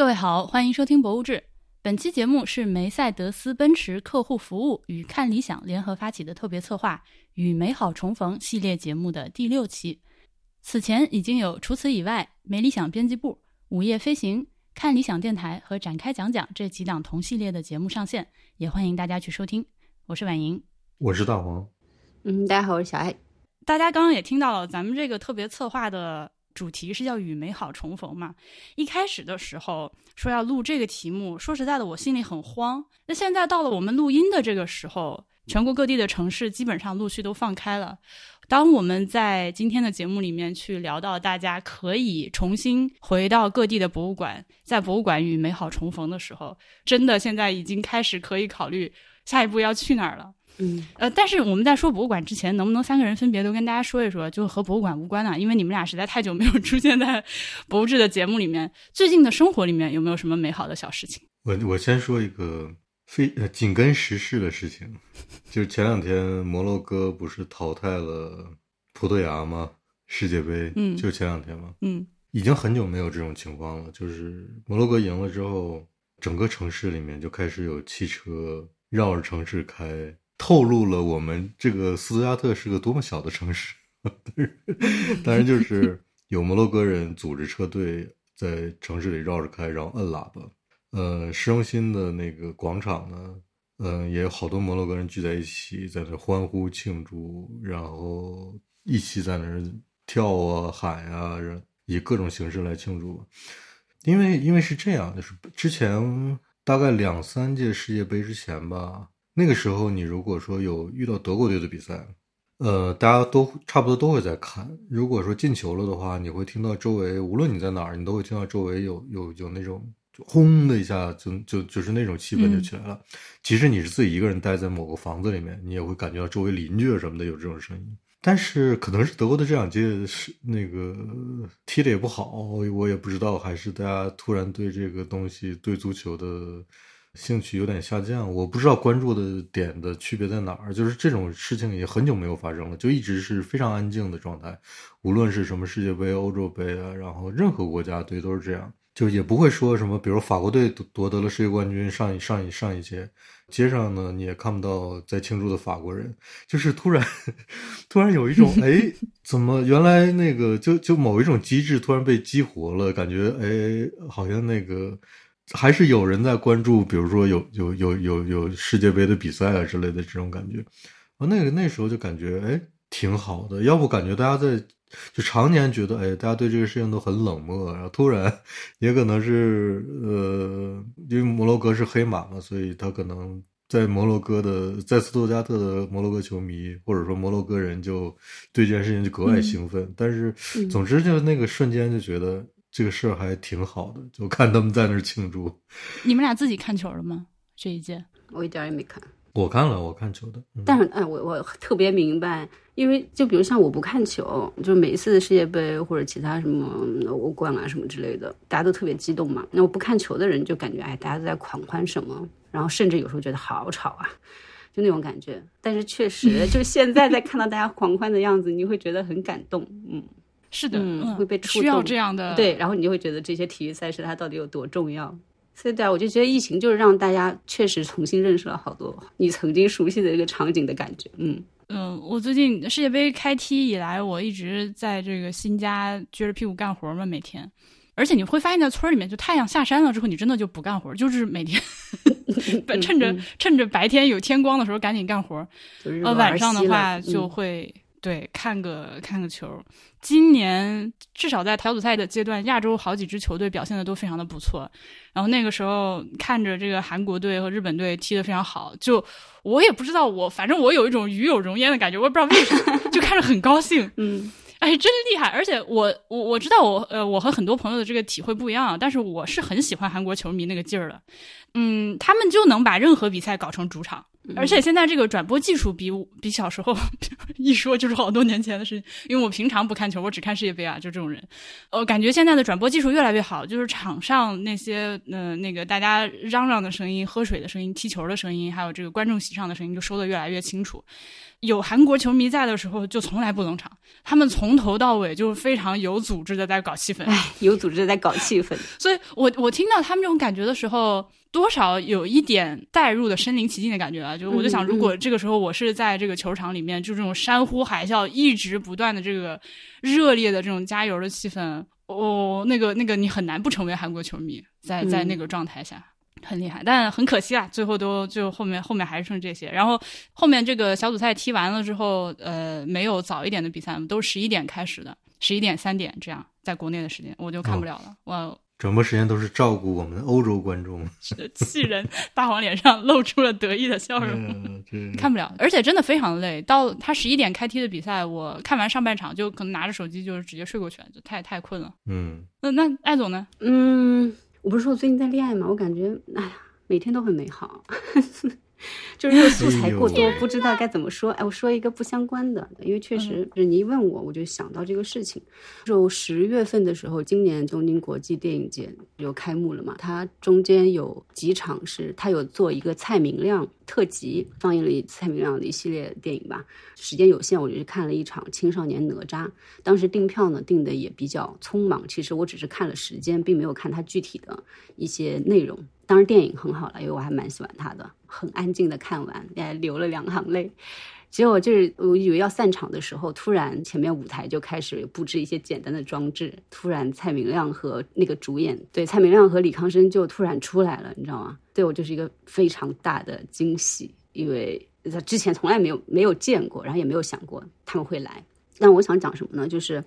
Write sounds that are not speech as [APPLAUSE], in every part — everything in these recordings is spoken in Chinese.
各位好，欢迎收听《博物志》。本期节目是梅赛德斯奔驰客户服务与看理想联合发起的特别策划“与美好重逢”系列节目的第六期。此前已经有除此以外，梅理想编辑部、午夜飞行、看理想电台和展开讲讲这几档同系列的节目上线，也欢迎大家去收听。我是婉莹，我是大黄。嗯，大家好，我是小爱。大家刚刚也听到了，咱们这个特别策划的主题是叫“与美好重逢”嘛。一开始的时候说要录这个题目，说实在的，我心里很慌。那现在到了我们录音的这个时候，全国各地的城市基本上陆续都放开了。当我们在今天的节目里面去聊到大家可以重新回到各地的博物馆，在博物馆与美好重逢的时候，真的现在已经开始可以考虑下一步要去哪儿了。嗯，呃，但是我们在说博物馆之前，能不能三个人分别都跟大家说一说，就和博物馆无关的？因为你们俩实在太久没有出现在博物志的节目里面，最近的生活里面有没有什么美好的小事情？我我先说一个非呃紧跟时事的事情，就是前两天摩洛哥不是淘汰了葡萄牙吗？世界杯，嗯就前两天嘛，嗯已经很久没有这种情况了。就是摩洛哥赢了之后，整个城市里面就开始有汽车绕着城市开，透露了我们这个斯图加特是个多么小的城市。当然，就是有摩洛哥人组织车队在城市里绕着开，然后摁喇叭。呃，市中心的那个广场呢，嗯、也有好多摩洛哥人聚在一起，在那欢呼庆祝，然后一起在那儿跳啊、喊啊，以各种形式来庆祝。因为因为是这样，就是之前大概两三届世界杯之前吧，那个时候你如果说有遇到德国队的比赛，呃，大家都差不多都会在看。如果说进球了的话，你会听到周围，无论你在哪儿，你都会听到周围有有有那种就轰的一下，就就就是那种气氛就起来了。即使你是自己一个人待在某个房子里面，你也会感觉到周围邻居啊什么的有这种声音。但是可能是德国的这两届是那个踢的也不好，我也不知道，还是大家突然对这个东西对足球的兴趣有点下降。我不知道关注的点的区别在哪儿，就是这种事情也很久没有发生了，就一直是非常安静的状态。无论是什么世界杯、欧洲杯啊，然后任何国家队都是这样，就也不会说什么，比如法国队夺夺得了世界冠军，上一上一上一届，街上呢你也看不到在庆祝的法国人，就是突然突然有一种 [LAUGHS] 哎，怎么原来那个就就某一种机制突然被激活了，感觉哎好像那个。还是有人在关注，比如说有有有有有世界杯的比赛啊之类的这种感觉，啊，那个那时候就感觉哎挺好的，要不感觉大家在就常年觉得哎大家对这个事情都很冷漠，然后突然也可能是呃，因为摩洛哥是黑马嘛，所以他可能在摩洛哥的在斯图加特的摩洛哥球迷或者说摩洛哥人就对这件事情就格外兴奋，但是总之就那个瞬间就觉得。这个事儿还挺好的，就看他们在那儿庆祝。你们俩自己看球了吗？这一届我一点也没看。我看了，我看球的。嗯、但是，哎，我我特别明白，因为就比如像我不看球，就每一次世界杯或者其他什么欧冠啊什么之类的，大家都特别激动嘛。那我不看球的人就感觉，哎，大家都在狂欢什么，然后甚至有时候觉得好吵啊，就那种感觉。但是确实，就现在在看到大家狂欢的样子，你会觉得很感动，嗯。是的，嗯，会被触需要这样的对，然后你就会觉得这些体育赛事它到底有多重要。所以，对啊，我就觉得疫情就是让大家确实重新认识了好多你曾经熟悉的这个场景的感觉。嗯嗯，我最近世界杯开踢以来，我一直在这个新家撅着屁股干活嘛，每天。而且你会发现在村里面，就太阳下山了之后，你真的就不干活，就是每天 [LAUGHS] 趁着趁着白天有天光的时候赶紧干活。呃，晚上的话就会。对，看个看个球。今年至少在小组赛的阶段，亚洲好几支球队表现的都非常的不错。然后那个时候看着这个韩国队和日本队踢得非常好，就我也不知道我，反正我有一种与有荣焉的感觉，我也不知道为什么，[LAUGHS] 就看着很高兴。嗯，[LAUGHS] 哎，真厉害！而且我我我知道我呃我和很多朋友的这个体会不一样，但是我是很喜欢韩国球迷那个劲儿的。嗯，他们就能把任何比赛搞成主场。而且现在这个转播技术比比小时候 [LAUGHS] 一说就是好多年前的事情，因为我平常不看球，我只看世界杯啊，就这种人，呃，感觉现在的转播技术越来越好，就是场上那些呃那个大家嚷嚷的声音、喝水的声音、踢球的声音，还有这个观众席上的声音，就收的越来越清楚。有韩国球迷在的时候，就从来不冷场。他们从头到尾就非常有组织的在搞气氛，哎，有组织的在搞气氛。所以我我听到他们这种感觉的时候，多少有一点带入的身临其境的感觉啊。就我就想，如果这个时候我是在这个球场里面，就这种山呼海啸，一直不断的这个热烈的这种加油的气氛，哦，那个那个你很难不成为韩国球迷，在在那个状态下。很厉害，但很可惜啊，最后都就后面后面还是剩这些。然后后面这个小组赛踢完了之后，呃，没有早一点的比赛，都十一点开始的，十一点三点这样，在国内的时间我就看不了了。我转播时间都是照顾我们的欧洲观众，[LAUGHS] 气人！大黄脸上露出了得意的笑容。看不了，而且真的非常累。到他十一点开踢的比赛，我看完上半场就可能拿着手机就直接睡过去了，就太太困了。嗯，那那艾总呢？嗯。我不是说我最近在恋爱吗？我感觉，哎呀，每天都很美好。[LAUGHS] 就是因为素材过多，不知道该怎么说。哎，我说一个不相关的，因为确实就是你一问我，我就想到这个事情。就十月份的时候，今年东京国际电影节就开幕了嘛，它中间有几场是它有做一个蔡明亮特辑，放映了一蔡明亮的一系列电影吧。时间有限，我就去看了一场《青少年哪吒》。当时订票呢订的也比较匆忙，其实我只是看了时间，并没有看它具体的一些内容。当然电影很好了，因为我还蛮喜欢他的，很安静的看完，也流了两行泪。结果就是我以为要散场的时候，突然前面舞台就开始布置一些简单的装置，突然蔡明亮和那个主演，对蔡明亮和李康生就突然出来了，你知道吗？对我就是一个非常大的惊喜，因为他之前从来没有没有见过，然后也没有想过他们会来。但我想讲什么呢？就是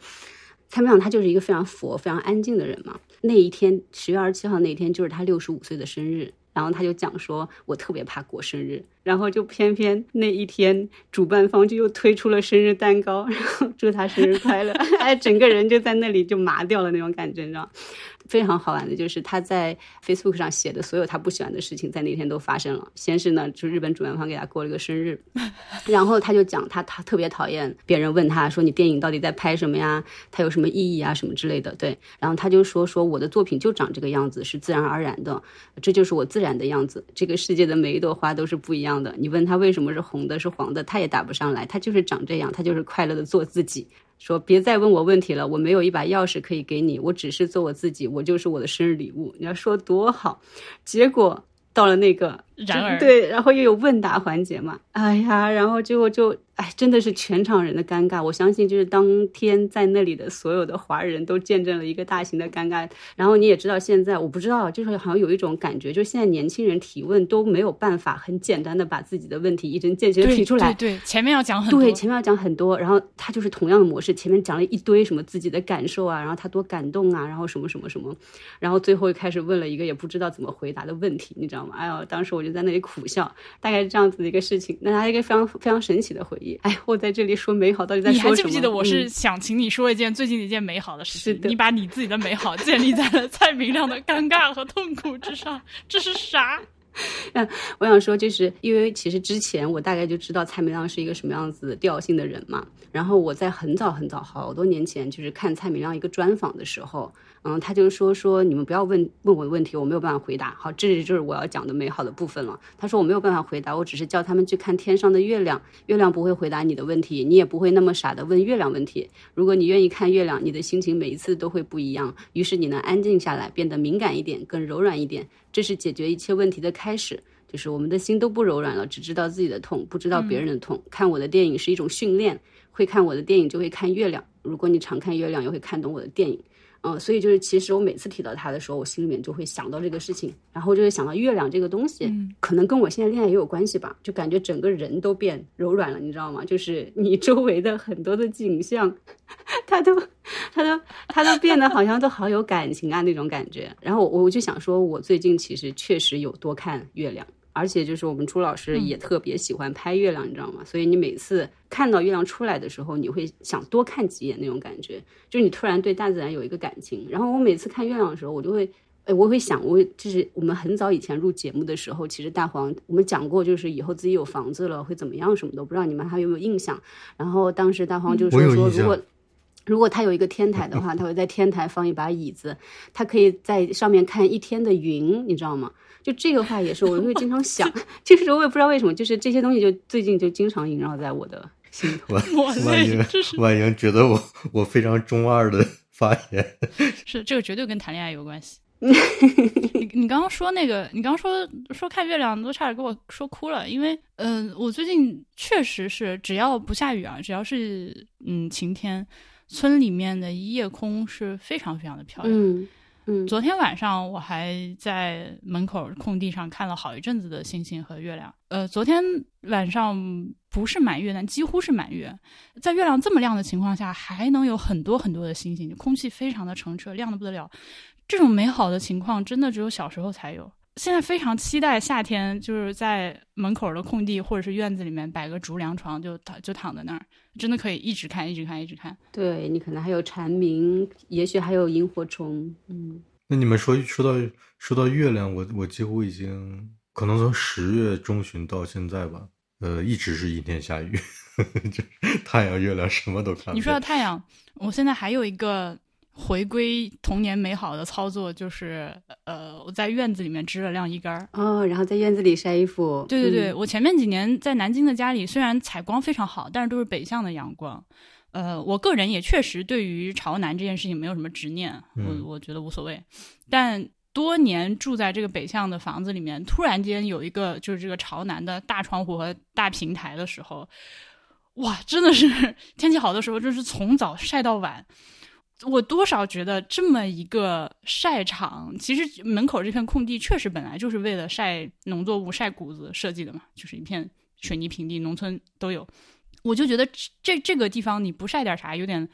蔡明亮他就是一个非常佛、非常安静的人嘛。那一天，十月二十七号那一天，就是他六十五岁的生日。然后他就讲说：“我特别怕过生日。”然后就偏偏那一天，主办方就又推出了生日蛋糕，然后祝他生日快乐。[LAUGHS] 哎，整个人就在那里就麻掉了那种感觉，你知道。非常好玩的就是他在 Facebook 上写的所有他不喜欢的事情，在那天都发生了。先是呢，就日本主办方给他过了个生日，[LAUGHS] 然后他就讲他他特别讨厌别人问他说你电影到底在拍什么呀？他有什么意义啊？什么之类的。对，然后他就说说我的作品就长这个样子，是自然而然的，这就是我自然的样子。这个世界的每一朵花都是不一样的。你问他为什么是红的，是黄的，他也答不上来。他就是长这样，他就是快乐的做自己。说别再问我问题了，我没有一把钥匙可以给你，我只是做我自己，我就是我的生日礼物。你要说多好，结果到了那个，然而对，然后又有问答环节嘛，哎呀，然后结果就。哎，真的是全场人的尴尬。我相信，就是当天在那里的所有的华人都见证了一个大型的尴尬。然后你也知道，现在我不知道，就是好像有一种感觉，就是现在年轻人提问都没有办法很简单的把自己的问题一针见血的提出来。对对，前面要讲很多。对，前面要讲很多。然后他就是同样的模式，前面讲了一堆什么自己的感受啊，然后他多感动啊，然后什么什么什么，然后最后又开始问了一个也不知道怎么回答的问题，你知道吗？哎呦，当时我就在那里苦笑，大概是这样子的一个事情。那他一个非常非常神奇的回忆。哎，我在这。里说美好，到底在说什么？你还记不记得我是想请你说一件最近的一件美好的事情？你把你自己的美好建立在了蔡明亮的尴尬和痛苦之上，这是啥？[LAUGHS] 嗯，我想说，就是因为其实之前我大概就知道蔡明亮是一个什么样子调性的人嘛。然后我在很早很早好多年前，就是看蔡明亮一个专访的时候。嗯，他就说说你们不要问问我的问题，我没有办法回答。好，这就是我要讲的美好的部分了。他说我没有办法回答，我只是叫他们去看天上的月亮，月亮不会回答你的问题，你也不会那么傻的问月亮问题。如果你愿意看月亮，你的心情每一次都会不一样，于是你能安静下来，变得敏感一点，更柔软一点。这是解决一切问题的开始。就是我们的心都不柔软了，只知道自己的痛，不知道别人的痛。看我的电影是一种训练，会看我的电影就会看月亮。如果你常看月亮，也会看懂我的电影。嗯，所以就是，其实我每次提到他的时候，我心里面就会想到这个事情，然后就会想到月亮这个东西，可能跟我现在恋爱也有关系吧，就感觉整个人都变柔软了，你知道吗？就是你周围的很多的景象，[LAUGHS] 它都，它都，它都变得好像都好有感情啊那种感觉。然后我我就想说，我最近其实确实有多看月亮。而且就是我们朱老师也特别喜欢拍月亮，你知道吗？所以你每次看到月亮出来的时候，你会想多看几眼那种感觉，就你突然对大自然有一个感情。然后我每次看月亮的时候，我就会，哎，我会想，我就是我们很早以前录节目的时候，其实大黄我们讲过，就是以后自己有房子了会怎么样什么的，不知道你们还有没有印象？然后当时大黄就说说如果。如果他有一个天台的话，他会在天台放一把椅子，他可以在上面看一天的云，你知道吗？就这个话也是，我会经常想，[LAUGHS] 其实我也不知道为什么，就是这些东西就最近就经常萦绕在我的心头。万万莹，万莹觉得我我非常中二的发言，[LAUGHS] 是这个绝对跟谈恋爱有关系。[LAUGHS] 你你刚刚说那个，你刚刚说说看月亮，都差点给我说哭了。因为，嗯，我最近确实是，只要不下雨啊，只要是嗯晴天，村里面的夜空是非常非常的漂亮。嗯嗯，昨天晚上我还在门口空地上看了好一阵子的星星和月亮。呃，昨天晚上不是满月，但几乎是满月。在月亮这么亮的情况下，还能有很多很多的星星，空气非常的澄澈，亮的不得了。这种美好的情况，真的只有小时候才有。现在非常期待夏天，就是在门口的空地或者是院子里面摆个竹凉床，就躺就躺在那儿，真的可以一直看，一直看，一直看。对你可能还有蝉鸣，也许还有萤火虫。嗯，那你们说说到说到月亮，我我几乎已经可能从十月中旬到现在吧，呃，一直是阴天下雨，[LAUGHS] 就是太阳、月亮什么都看。你说到太阳，我现在还有一个。回归童年美好的操作就是，呃，我在院子里面支了晾衣杆儿哦，然后在院子里晒衣服。对对对，我前面几年在南京的家里，虽然采光非常好，但是都是北向的阳光。呃，我个人也确实对于朝南这件事情没有什么执念，我我觉得无所谓。但多年住在这个北向的房子里面，突然间有一个就是这个朝南的大窗户和大平台的时候，哇，真的是 [LAUGHS] 天气好的时候，就是从早晒到晚。我多少觉得这么一个晒场，其实门口这片空地确实本来就是为了晒农作物、晒谷子设计的嘛，就是一片水泥平地，农村都有。我就觉得这这个地方你不晒点啥，有点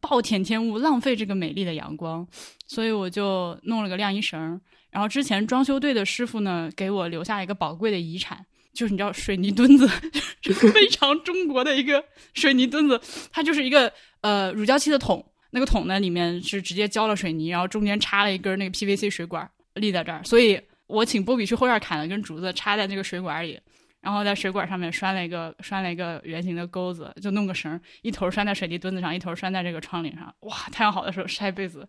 暴殄天物，浪费这个美丽的阳光。所以我就弄了个晾衣绳。然后之前装修队的师傅呢，给我留下一个宝贵的遗产，就是你知道水泥墩子，[LAUGHS] 非常中国的一个水泥墩子，它就是一个呃乳胶漆的桶。那个桶呢，里面是直接浇了水泥，然后中间插了一根那个 PVC 水管立在这儿。所以我请波比去后院砍了根竹子，插在那个水管里，然后在水管上面拴了一个拴了一个圆形的钩子，就弄个绳，一头拴在水泥墩子上，一头拴在这个窗棂上。哇，太阳好的时候晒被子，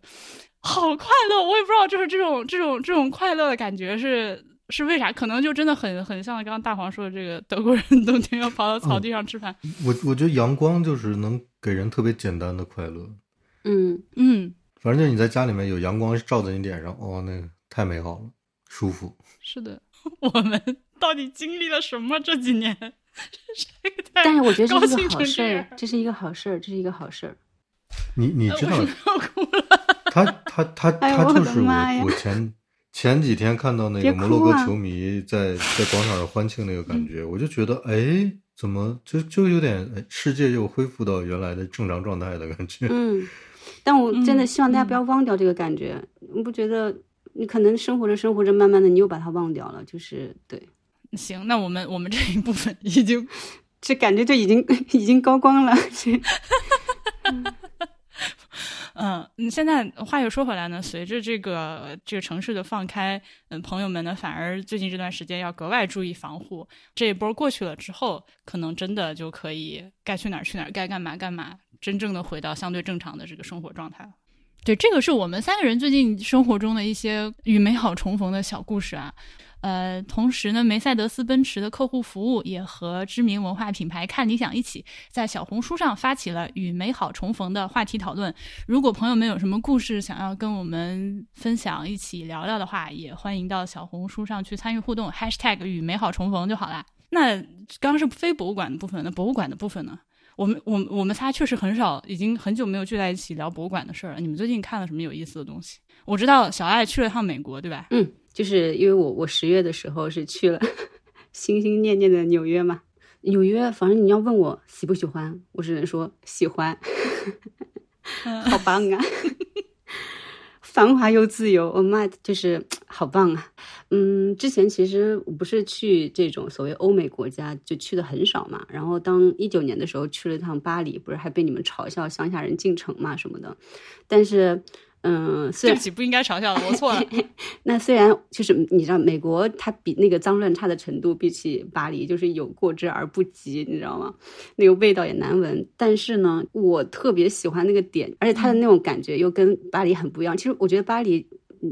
好快乐！我也不知道，就是这种这种这种快乐的感觉是是为啥？可能就真的很很像刚刚大黄说的这个德国人冬天要跑到草地上吃饭。我我觉得阳光就是能给人特别简单的快乐。嗯嗯，反正就是你在家里面有阳光照在你脸上，哦，那个太美好了，舒服。是的，[LAUGHS] 我们到底经历了什么这几年？[LAUGHS] 但是我觉得这是一个好事儿，这是一个好事儿，这是一个好事儿。你你知道？哭了。他他他他就是我我前前几天看到那个摩洛哥球迷在在广场上欢庆那个感觉，我就觉得哎，怎么就就有点世界又恢复到原来的正常状态的感觉？嗯。[LAUGHS] 但我真的希望大家不要忘掉这个感觉，你不觉得？你可能生活着生活着，慢慢的你又把它忘掉了，就是对。行，那我们我们这一部分已经，[LAUGHS] 这感觉就已经已经高光了。[LAUGHS] 嗯，你现在话又说回来呢，随着这个这个城市的放开，嗯，朋友们呢反而最近这段时间要格外注意防护。这一波过去了之后，可能真的就可以该去哪儿去哪儿，该干嘛干嘛。真正的回到相对正常的这个生活状态对，这个是我们三个人最近生活中的一些与美好重逢的小故事啊。呃，同时呢，梅赛德斯奔驰的客户服务也和知名文化品牌看理想一起，在小红书上发起了与美好重逢的话题讨论。如果朋友们有什么故事想要跟我们分享，一起聊聊的话，也欢迎到小红书上去参与互动，#hashtag 与美好重逢就好啦。那刚刚是非博物馆的部分，那博物馆的部分呢？我们我我们仨确实很少，已经很久没有聚在一起聊博物馆的事儿了。你们最近看了什么有意思的东西？我知道小爱去了趟美国，对吧？嗯，就是因为我我十月的时候是去了 [LAUGHS] 心心念念的纽约嘛。纽约，反正你要问我喜不喜欢，我只能说喜欢，[LAUGHS] 好棒啊！[LAUGHS] 繁华又自由，我妈就是 [TSK] 好棒啊！嗯，之前其实我不是去这种所谓欧美国家，就去的很少嘛。然后当一九年的时候去了一趟巴黎，不是还被你们嘲笑乡下人进城嘛什么的。但是，嗯，虽然对不起，不应该嘲笑的，我错了。[LAUGHS] 那虽然就是你知道，美国它比那个脏乱差的程度，比起巴黎就是有过之而不及，你知道吗？那个味道也难闻。但是呢，我特别喜欢那个点，而且它的那种感觉又跟巴黎很不一样。其实我觉得巴黎。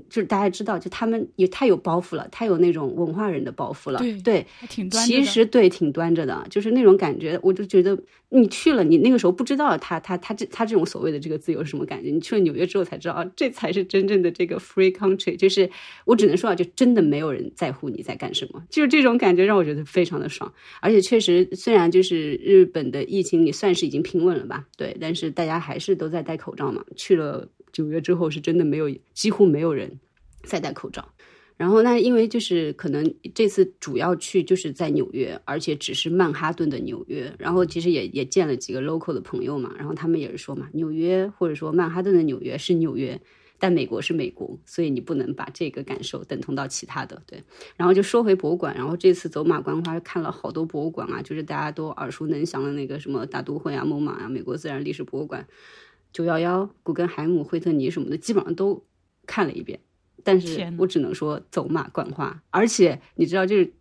就是大家知道，就他们也太有包袱了，太有那种文化人的包袱了。对对，挺端。其实对，挺端着的，就是那种感觉。我就觉得你去了，你那个时候不知道他他他这他这种所谓的这个自由是什么感觉。你去了纽约之后才知道，这才是真正的这个 free country。就是我只能说啊，就真的没有人在乎你在干什么，就是这种感觉让我觉得非常的爽。而且确实，虽然就是日本的疫情也算是已经平稳了吧，对，但是大家还是都在戴口罩嘛。去了纽约之后，是真的没有，几乎没有人。再戴口罩，然后那因为就是可能这次主要去就是在纽约，而且只是曼哈顿的纽约，然后其实也也见了几个 local 的朋友嘛，然后他们也是说嘛，纽约或者说曼哈顿的纽约是纽约，但美国是美国，所以你不能把这个感受等同到其他的。对，然后就说回博物馆，然后这次走马观花看了好多博物馆啊，就是大家都耳熟能详的那个什么大都会啊、蒙马啊、美国自然历史博物馆、九幺幺、古根海姆、惠特尼什么的，基本上都看了一遍。但是我只能说走马观花，而且你知道，就是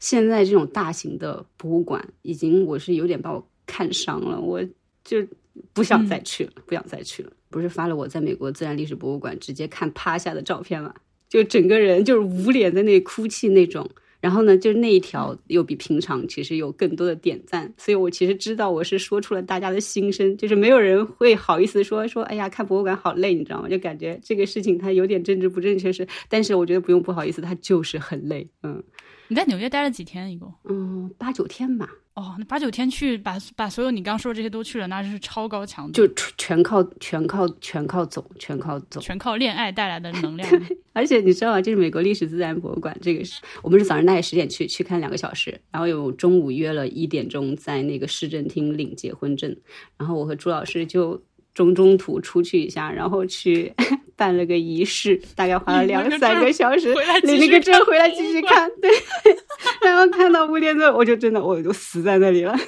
现在这种大型的博物馆，已经我是有点把我看伤了，我就不想再去了，不想再去了。不是发了我在美国自然历史博物馆直接看趴下的照片吗？就整个人就是捂脸在那哭泣那种。然后呢，就是那一条又比平常其实有更多的点赞，所以我其实知道我是说出了大家的心声，就是没有人会好意思说说，哎呀，看博物馆好累，你知道吗？就感觉这个事情它有点政治不正确是，但是我觉得不用不好意思，它就是很累，嗯。你在纽约待了几天？一共？嗯，八九天吧。哦，那八九天去把把所有你刚说的这些都去了，那是超高强度，就全靠全靠全靠走，全靠走，全靠恋爱带来的 [LAUGHS] 能量。而且你知道吗？就是美国历史自然博物馆，这个是我们是早上大概十点去，去看两个小时，然后有中午约了一点钟在那个市政厅领结婚证，然后我和朱老师就中中途出去一下，然后去 [LAUGHS] 办了个仪式，大概花了两三个小时，领了个证回来继续看，对。[LAUGHS] 然后看到五点多，我就真的我就死在那里了。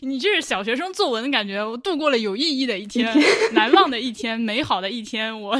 你这是小学生作文的感觉，我度过了有意义的一天，难忘的一天，美好的一天。我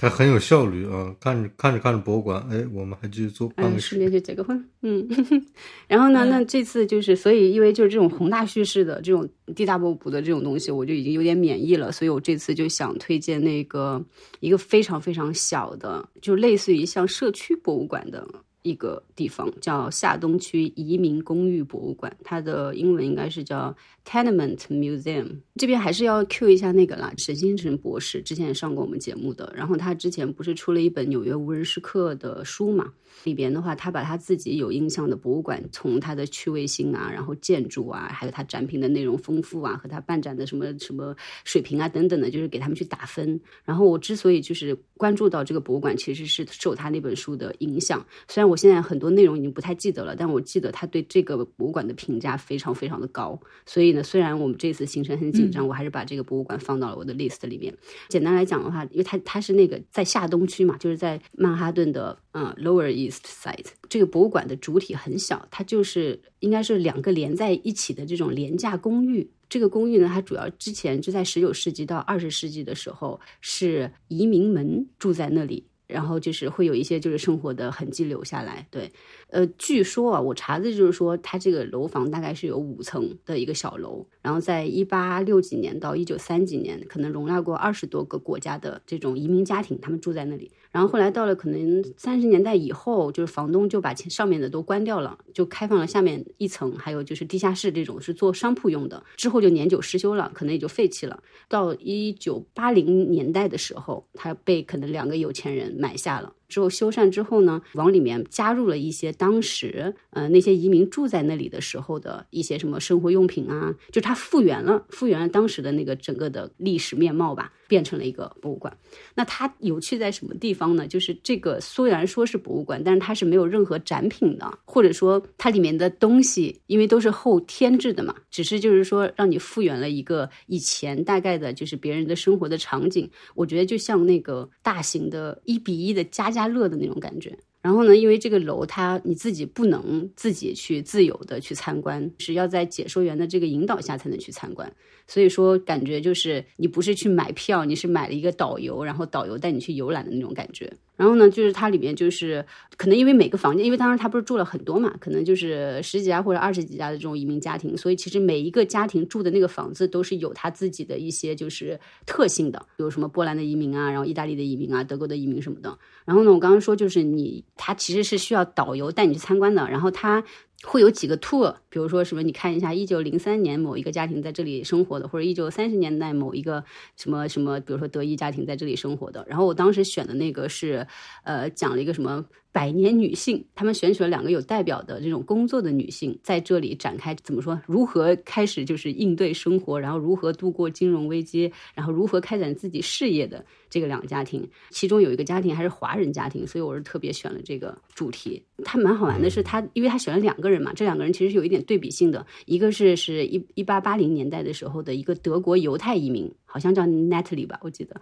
还很有效率啊！看着看着看着博物馆，哎，我们还继续做办个顺便去结个婚。嗯，[LAUGHS] 然后呢，那这次就是所以，因为就是这种宏大叙事的这种地大物博的这种东西，我就已经有点免疫了。所以我这次就想推荐那个一个非常非常小的，就类似于像社区博物馆的。一个地方叫下东区移民公寓博物馆，它的英文应该是叫 Tenement Museum。这边还是要 Q 一下那个啦，沈星辰博士之前也上过我们节目的，然后他之前不是出了一本《纽约无人时刻》的书嘛？里边的话，他把他自己有印象的博物馆，从他的趣味性啊，然后建筑啊，还有他展品的内容丰富啊，和他办展的什么什么水平啊等等的，就是给他们去打分。然后我之所以就是关注到这个博物馆，其实是受他那本书的影响。虽然我现在很多内容已经不太记得了，但我记得他对这个博物馆的评价非常非常的高。所以呢，虽然我们这次行程很紧张，我还是把这个博物馆放到了我的 list 里面。简单来讲的话，因为它它是那个在下东区嘛，就是在曼哈顿的嗯 Lower East。East Side 这个博物馆的主体很小，它就是应该是两个连在一起的这种廉价公寓。这个公寓呢，它主要之前就在十九世纪到二十世纪的时候是移民们住在那里。然后就是会有一些就是生活的痕迹留下来，对，呃，据说啊，我查的就是说，它这个楼房大概是有五层的一个小楼，然后在一八六几年到一九三几年，可能容纳过二十多个国家的这种移民家庭，他们住在那里。然后后来到了可能三十年代以后，就是房东就把前上面的都关掉了，就开放了下面一层，还有就是地下室这种是做商铺用的。之后就年久失修了，可能也就废弃了。到一九八零年代的时候，它被可能两个有钱人。买下了。之后修缮之后呢，往里面加入了一些当时呃那些移民住在那里的时候的一些什么生活用品啊，就它复原了，复原了当时的那个整个的历史面貌吧，变成了一个博物馆。那它有趣在什么地方呢？就是这个虽然说是博物馆，但是它是没有任何展品的，或者说它里面的东西因为都是后添置的嘛，只是就是说让你复原了一个以前大概的就是别人的生活的场景。我觉得就像那个大型的一比一的家。家乐的那种感觉。然后呢，因为这个楼它你自己不能自己去自由的去参观，是要在解说员的这个引导下才能去参观。所以说，感觉就是你不是去买票，你是买了一个导游，然后导游带你去游览的那种感觉。然后呢，就是它里面就是可能因为每个房间，因为当时他不是住了很多嘛，可能就是十几家或者二十几家的这种移民家庭，所以其实每一个家庭住的那个房子都是有他自己的一些就是特性的，比如什么波兰的移民啊，然后意大利的移民啊，德国的移民什么的。然后呢，我刚刚说就是你，他其实是需要导游带你去参观的，然后他。会有几个 tour，比如说什么，你看一下一九零三年某一个家庭在这里生活的，或者一九三十年代某一个什么什么，比如说德裔家庭在这里生活的。然后我当时选的那个是，呃，讲了一个什么。百年女性，他们选取了两个有代表的这种工作的女性，在这里展开怎么说？如何开始就是应对生活，然后如何度过金融危机，然后如何开展自己事业的这个两个家庭，其中有一个家庭还是华人家庭，所以我是特别选了这个主题。它蛮好玩的是，他因为他选了两个人嘛，这两个人其实是有一点对比性的，一个是是一一八八零年代的时候的一个德国犹太移民。好像叫 Natalie 吧，我记得。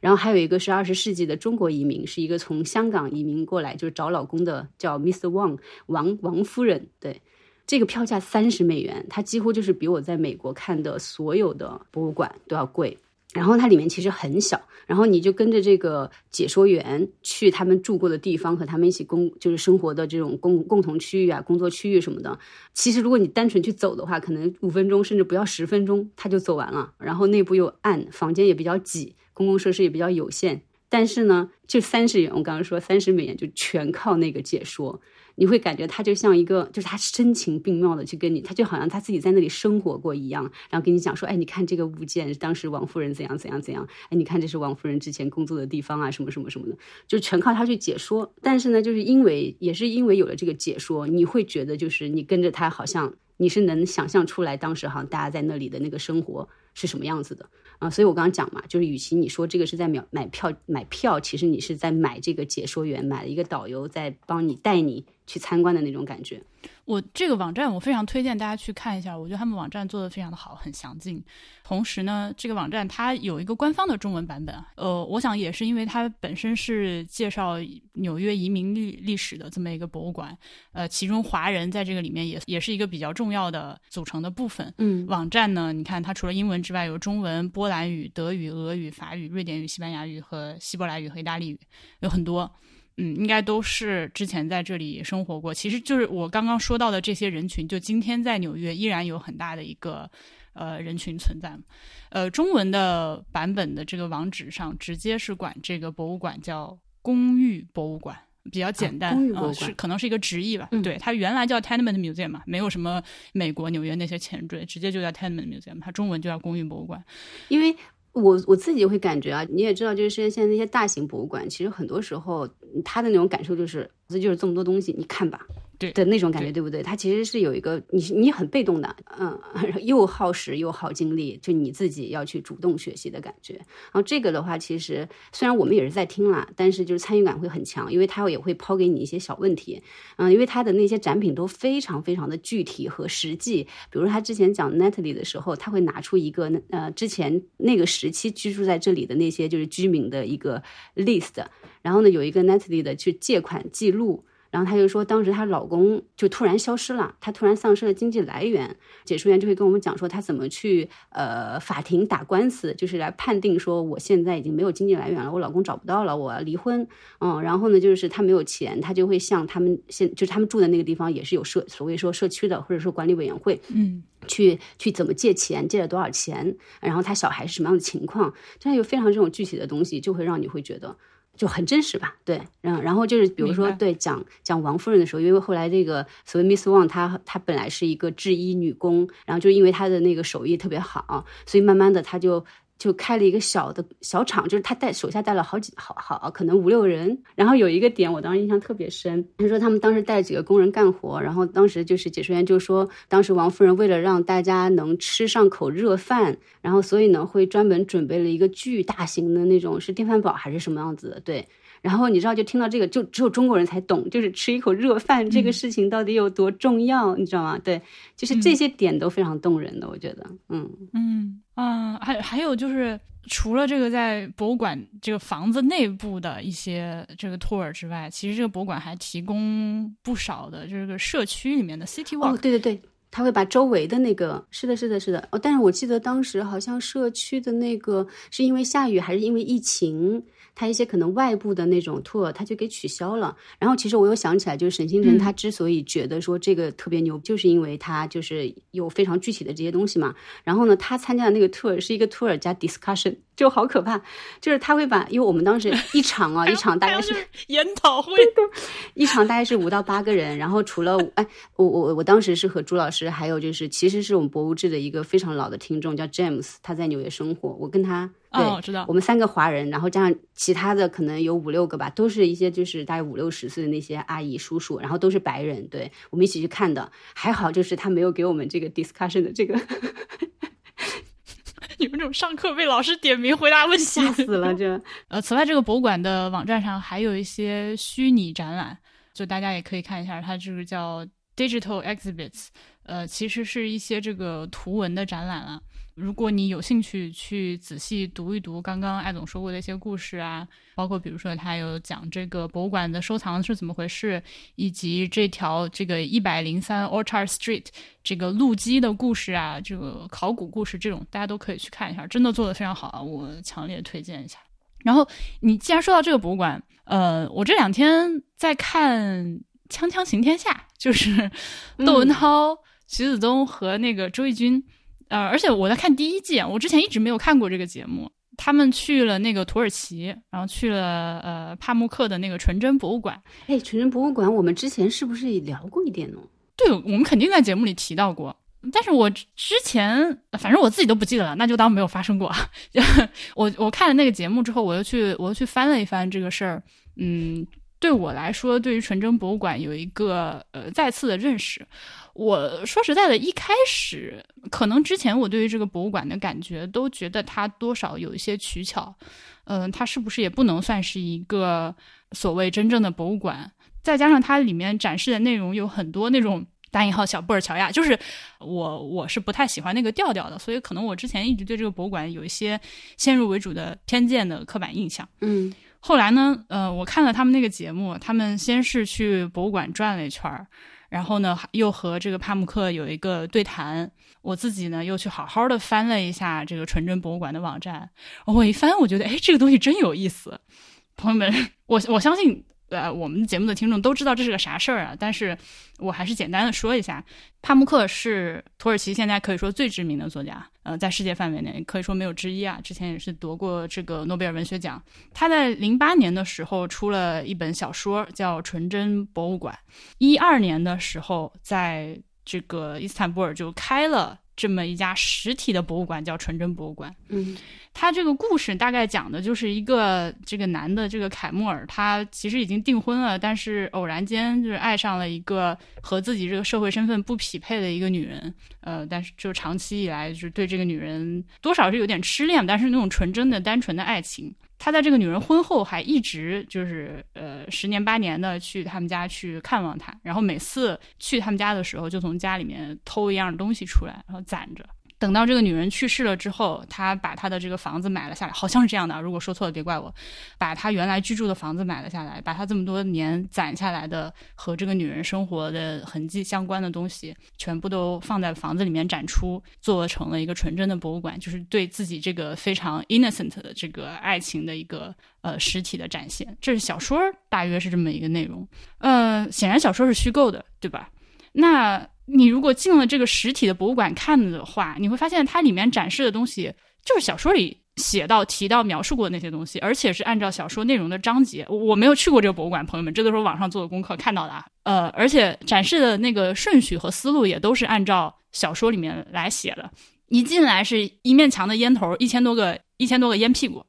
然后还有一个是二十世纪的中国移民，是一个从香港移民过来，就是找老公的，叫 Mr. Wang 王王夫人。对，这个票价三十美元，它几乎就是比我在美国看的所有的博物馆都要贵。然后它里面其实很小，然后你就跟着这个解说员去他们住过的地方，和他们一起共就是生活的这种共共同区域啊、工作区域什么的。其实如果你单纯去走的话，可能五分钟甚至不要十分钟，他就走完了。然后内部又暗，房间也比较挤，公共设施也比较有限。但是呢，就三十元，我刚刚说三十美元就全靠那个解说。你会感觉他就像一个，就是他深情并茂的去跟你，他就好像他自己在那里生活过一样，然后跟你讲说，哎，你看这个物件，当时王夫人怎样怎样怎样，哎，你看这是王夫人之前工作的地方啊，什么什么什么的，就全靠他去解说。但是呢，就是因为也是因为有了这个解说，你会觉得就是你跟着他，好像你是能想象出来当时哈大家在那里的那个生活是什么样子的。啊，所以我刚刚讲嘛，就是与其你说这个是在秒买票买票，其实你是在买这个解说员，买了一个导游在帮你带你去参观的那种感觉。我这个网站我非常推荐大家去看一下，我觉得他们网站做的非常的好，很详尽。同时呢，这个网站它有一个官方的中文版本，呃，我想也是因为它本身是介绍纽约移民历历史的这么一个博物馆，呃，其中华人在这个里面也也是一个比较重要的组成的部分。嗯，网站呢，你看它除了英文之外，有中文、波兰语、德语、俄语、法语、瑞典语、西班牙语和希伯来语和意大利语，有很多。嗯，应该都是之前在这里生活过。其实就是我刚刚说到的这些人群，就今天在纽约依然有很大的一个呃人群存在。呃，中文的版本的这个网址上直接是管这个博物馆叫公寓博物馆，比较简单，公寓博物馆是可能是一个直译吧。对，它原来叫 Tenement Museum 嘛，没有什么美国纽约那些前缀，直接就叫 Tenement Museum，它中文就叫公寓博物馆，因为。我我自己会感觉啊，你也知道，就是现在那些大型博物馆，其实很多时候他的那种感受就是，这就是这么多东西，你看吧。对的那种感觉，对不对？它其实是有一个你你很被动的，嗯，又耗时又耗精力，就你自己要去主动学习的感觉。然后这个的话，其实虽然我们也是在听啦，但是就是参与感会很强，因为他也会抛给你一些小问题，嗯，因为他的那些展品都非常非常的具体和实际。比如他之前讲 Natalie 的时候，他会拿出一个呃之前那个时期居住在这里的那些就是居民的一个 list，然后呢有一个 Natalie 的去借款记录。然后她就说，当时她老公就突然消失了，她突然丧失了经济来源。解说员就会跟我们讲说，她怎么去呃法庭打官司，就是来判定说，我现在已经没有经济来源了，我老公找不到了，我要离婚。嗯，然后呢，就是她没有钱，她就会向他们现就是他们住的那个地方也是有社所谓说社区的或者说管理委员会，嗯，去去怎么借钱，借了多少钱，然后他小孩是什么样的情况，这样有非常这种具体的东西，就会让你会觉得。就很真实吧，对，然然后就是比如说，对讲讲王夫人的时候，因为后来这个所谓 Miss Wang，她她本来是一个制衣女工，然后就因为她的那个手艺特别好，所以慢慢的她就。就开了一个小的小厂，就是他带手下带了好几好好可能五六人。然后有一个点，我当时印象特别深。他说他们当时带几个工人干活，然后当时就是解说员就说，当时王夫人为了让大家能吃上口热饭，然后所以呢会专门准备了一个巨大型的那种是电饭煲还是什么样子的，对。然后你知道，就听到这个，就只有中国人才懂，就是吃一口热饭这个事情到底有多重要，你知道吗？对，就是这些点都非常动人的，我觉得，嗯嗯啊，还还有就是除了这个在博物馆这个房子内部的一些这个 tour 之外，其实这个博物馆还提供不少的这个社区里面的 city walk。哦，对对对。他会把周围的那个，是的，是的，是的。哦，但是我记得当时好像社区的那个是因为下雨还是因为疫情，他一些可能外部的那种 tour 他就给取消了。然后其实我又想起来，就是沈星辰他之所以觉得说这个特别牛，就是因为他就是有非常具体的这些东西嘛。然后呢，他参加的那个 tour 是一个 tour 加 discussion。[LAUGHS] 就好可怕，就是他会把，因为我们当时一场啊，[LAUGHS] 一场大概是研讨会，一场大概是五到八个人，然后除了哎，我我我当时是和朱老师，还有就是其实是我们博物志的一个非常老的听众叫 James，他在纽约生活，我跟他，对，我知道，我们三个华人，然后加上其他的可能有五六个吧，都是一些就是大概五六十岁的那些阿姨叔叔，然后都是白人，对我们一起去看的，还好就是他没有给我们这个 discussion 的这个。[LAUGHS] 你们这种上课被老师点名回答问题，吓死了！这 [LAUGHS] 呃，此外，这个博物馆的网站上还有一些虚拟展览，就大家也可以看一下，它这个叫 digital exhibits，呃，其实是一些这个图文的展览了。如果你有兴趣去仔细读一读刚刚艾总说过的一些故事啊，包括比如说他有讲这个博物馆的收藏是怎么回事，以及这条这个一百零三 Orchard Street 这个路基的故事啊，这个考古故事这种，大家都可以去看一下，真的做的非常好啊，我强烈推荐一下。然后你既然说到这个博物馆，呃，我这两天在看《锵锵行天下》，就是 [LAUGHS] 窦文涛、徐子东和那个周轶君。呃，而且我在看第一季，我之前一直没有看过这个节目。他们去了那个土耳其，然后去了呃帕慕克的那个纯真博物馆。哎，纯真博物馆，我们之前是不是也聊过一点呢？对，我们肯定在节目里提到过。但是我之前反正我自己都不记得了，那就当没有发生过。[LAUGHS] 我我看了那个节目之后，我又去我又去翻了一翻这个事儿。嗯，对我来说，对于纯真博物馆有一个呃再次的认识。我说实在的，一开始可能之前我对于这个博物馆的感觉都觉得它多少有一些取巧，嗯，它是不是也不能算是一个所谓真正的博物馆？再加上它里面展示的内容有很多那种打引号小布尔乔亚，就是我我是不太喜欢那个调调的，所以可能我之前一直对这个博物馆有一些先入为主的偏见的刻板印象。嗯，后来呢，呃，我看了他们那个节目，他们先是去博物馆转了一圈儿。然后呢，又和这个帕慕克有一个对谈。我自己呢，又去好好的翻了一下这个纯真博物馆的网站。我一翻，我觉得，哎，这个东西真有意思。朋友们，我我相信。呃，我们节目的听众都知道这是个啥事儿啊，但是我还是简单的说一下，帕慕克是土耳其现在可以说最知名的作家，呃，在世界范围内可以说没有之一啊。之前也是夺过这个诺贝尔文学奖。他在零八年的时候出了一本小说叫《纯真博物馆》，一二年的时候在这个伊斯坦布尔就开了。这么一家实体的博物馆叫纯真博物馆。嗯，他这个故事大概讲的就是一个这个男的这个凯莫尔，他其实已经订婚了，但是偶然间就是爱上了一个和自己这个社会身份不匹配的一个女人。呃，但是就长期以来就是对这个女人多少是有点痴恋，但是那种纯真的、单纯的爱情。他在这个女人婚后还一直就是呃十年八年的去他们家去看望她，然后每次去他们家的时候，就从家里面偷一样东西出来，然后攒着。等到这个女人去世了之后，他把他的这个房子买了下来，好像是这样的。如果说错了，别怪我。把他原来居住的房子买了下来，把他这么多年攒下来的和这个女人生活的痕迹相关的东西，全部都放在房子里面展出，做成了一个纯真的博物馆，就是对自己这个非常 innocent 的这个爱情的一个呃实体的展现。这是小说，大约是这么一个内容。呃，显然小说是虚构的，对吧？那。你如果进了这个实体的博物馆看的话，你会发现它里面展示的东西就是小说里写到、提到、描述过的那些东西，而且是按照小说内容的章节。我没有去过这个博物馆，朋友们，这都是网上做的功课看到的啊。呃，而且展示的那个顺序和思路也都是按照小说里面来写的。一进来是一面墙的烟头，一千多个、一千多个烟屁股。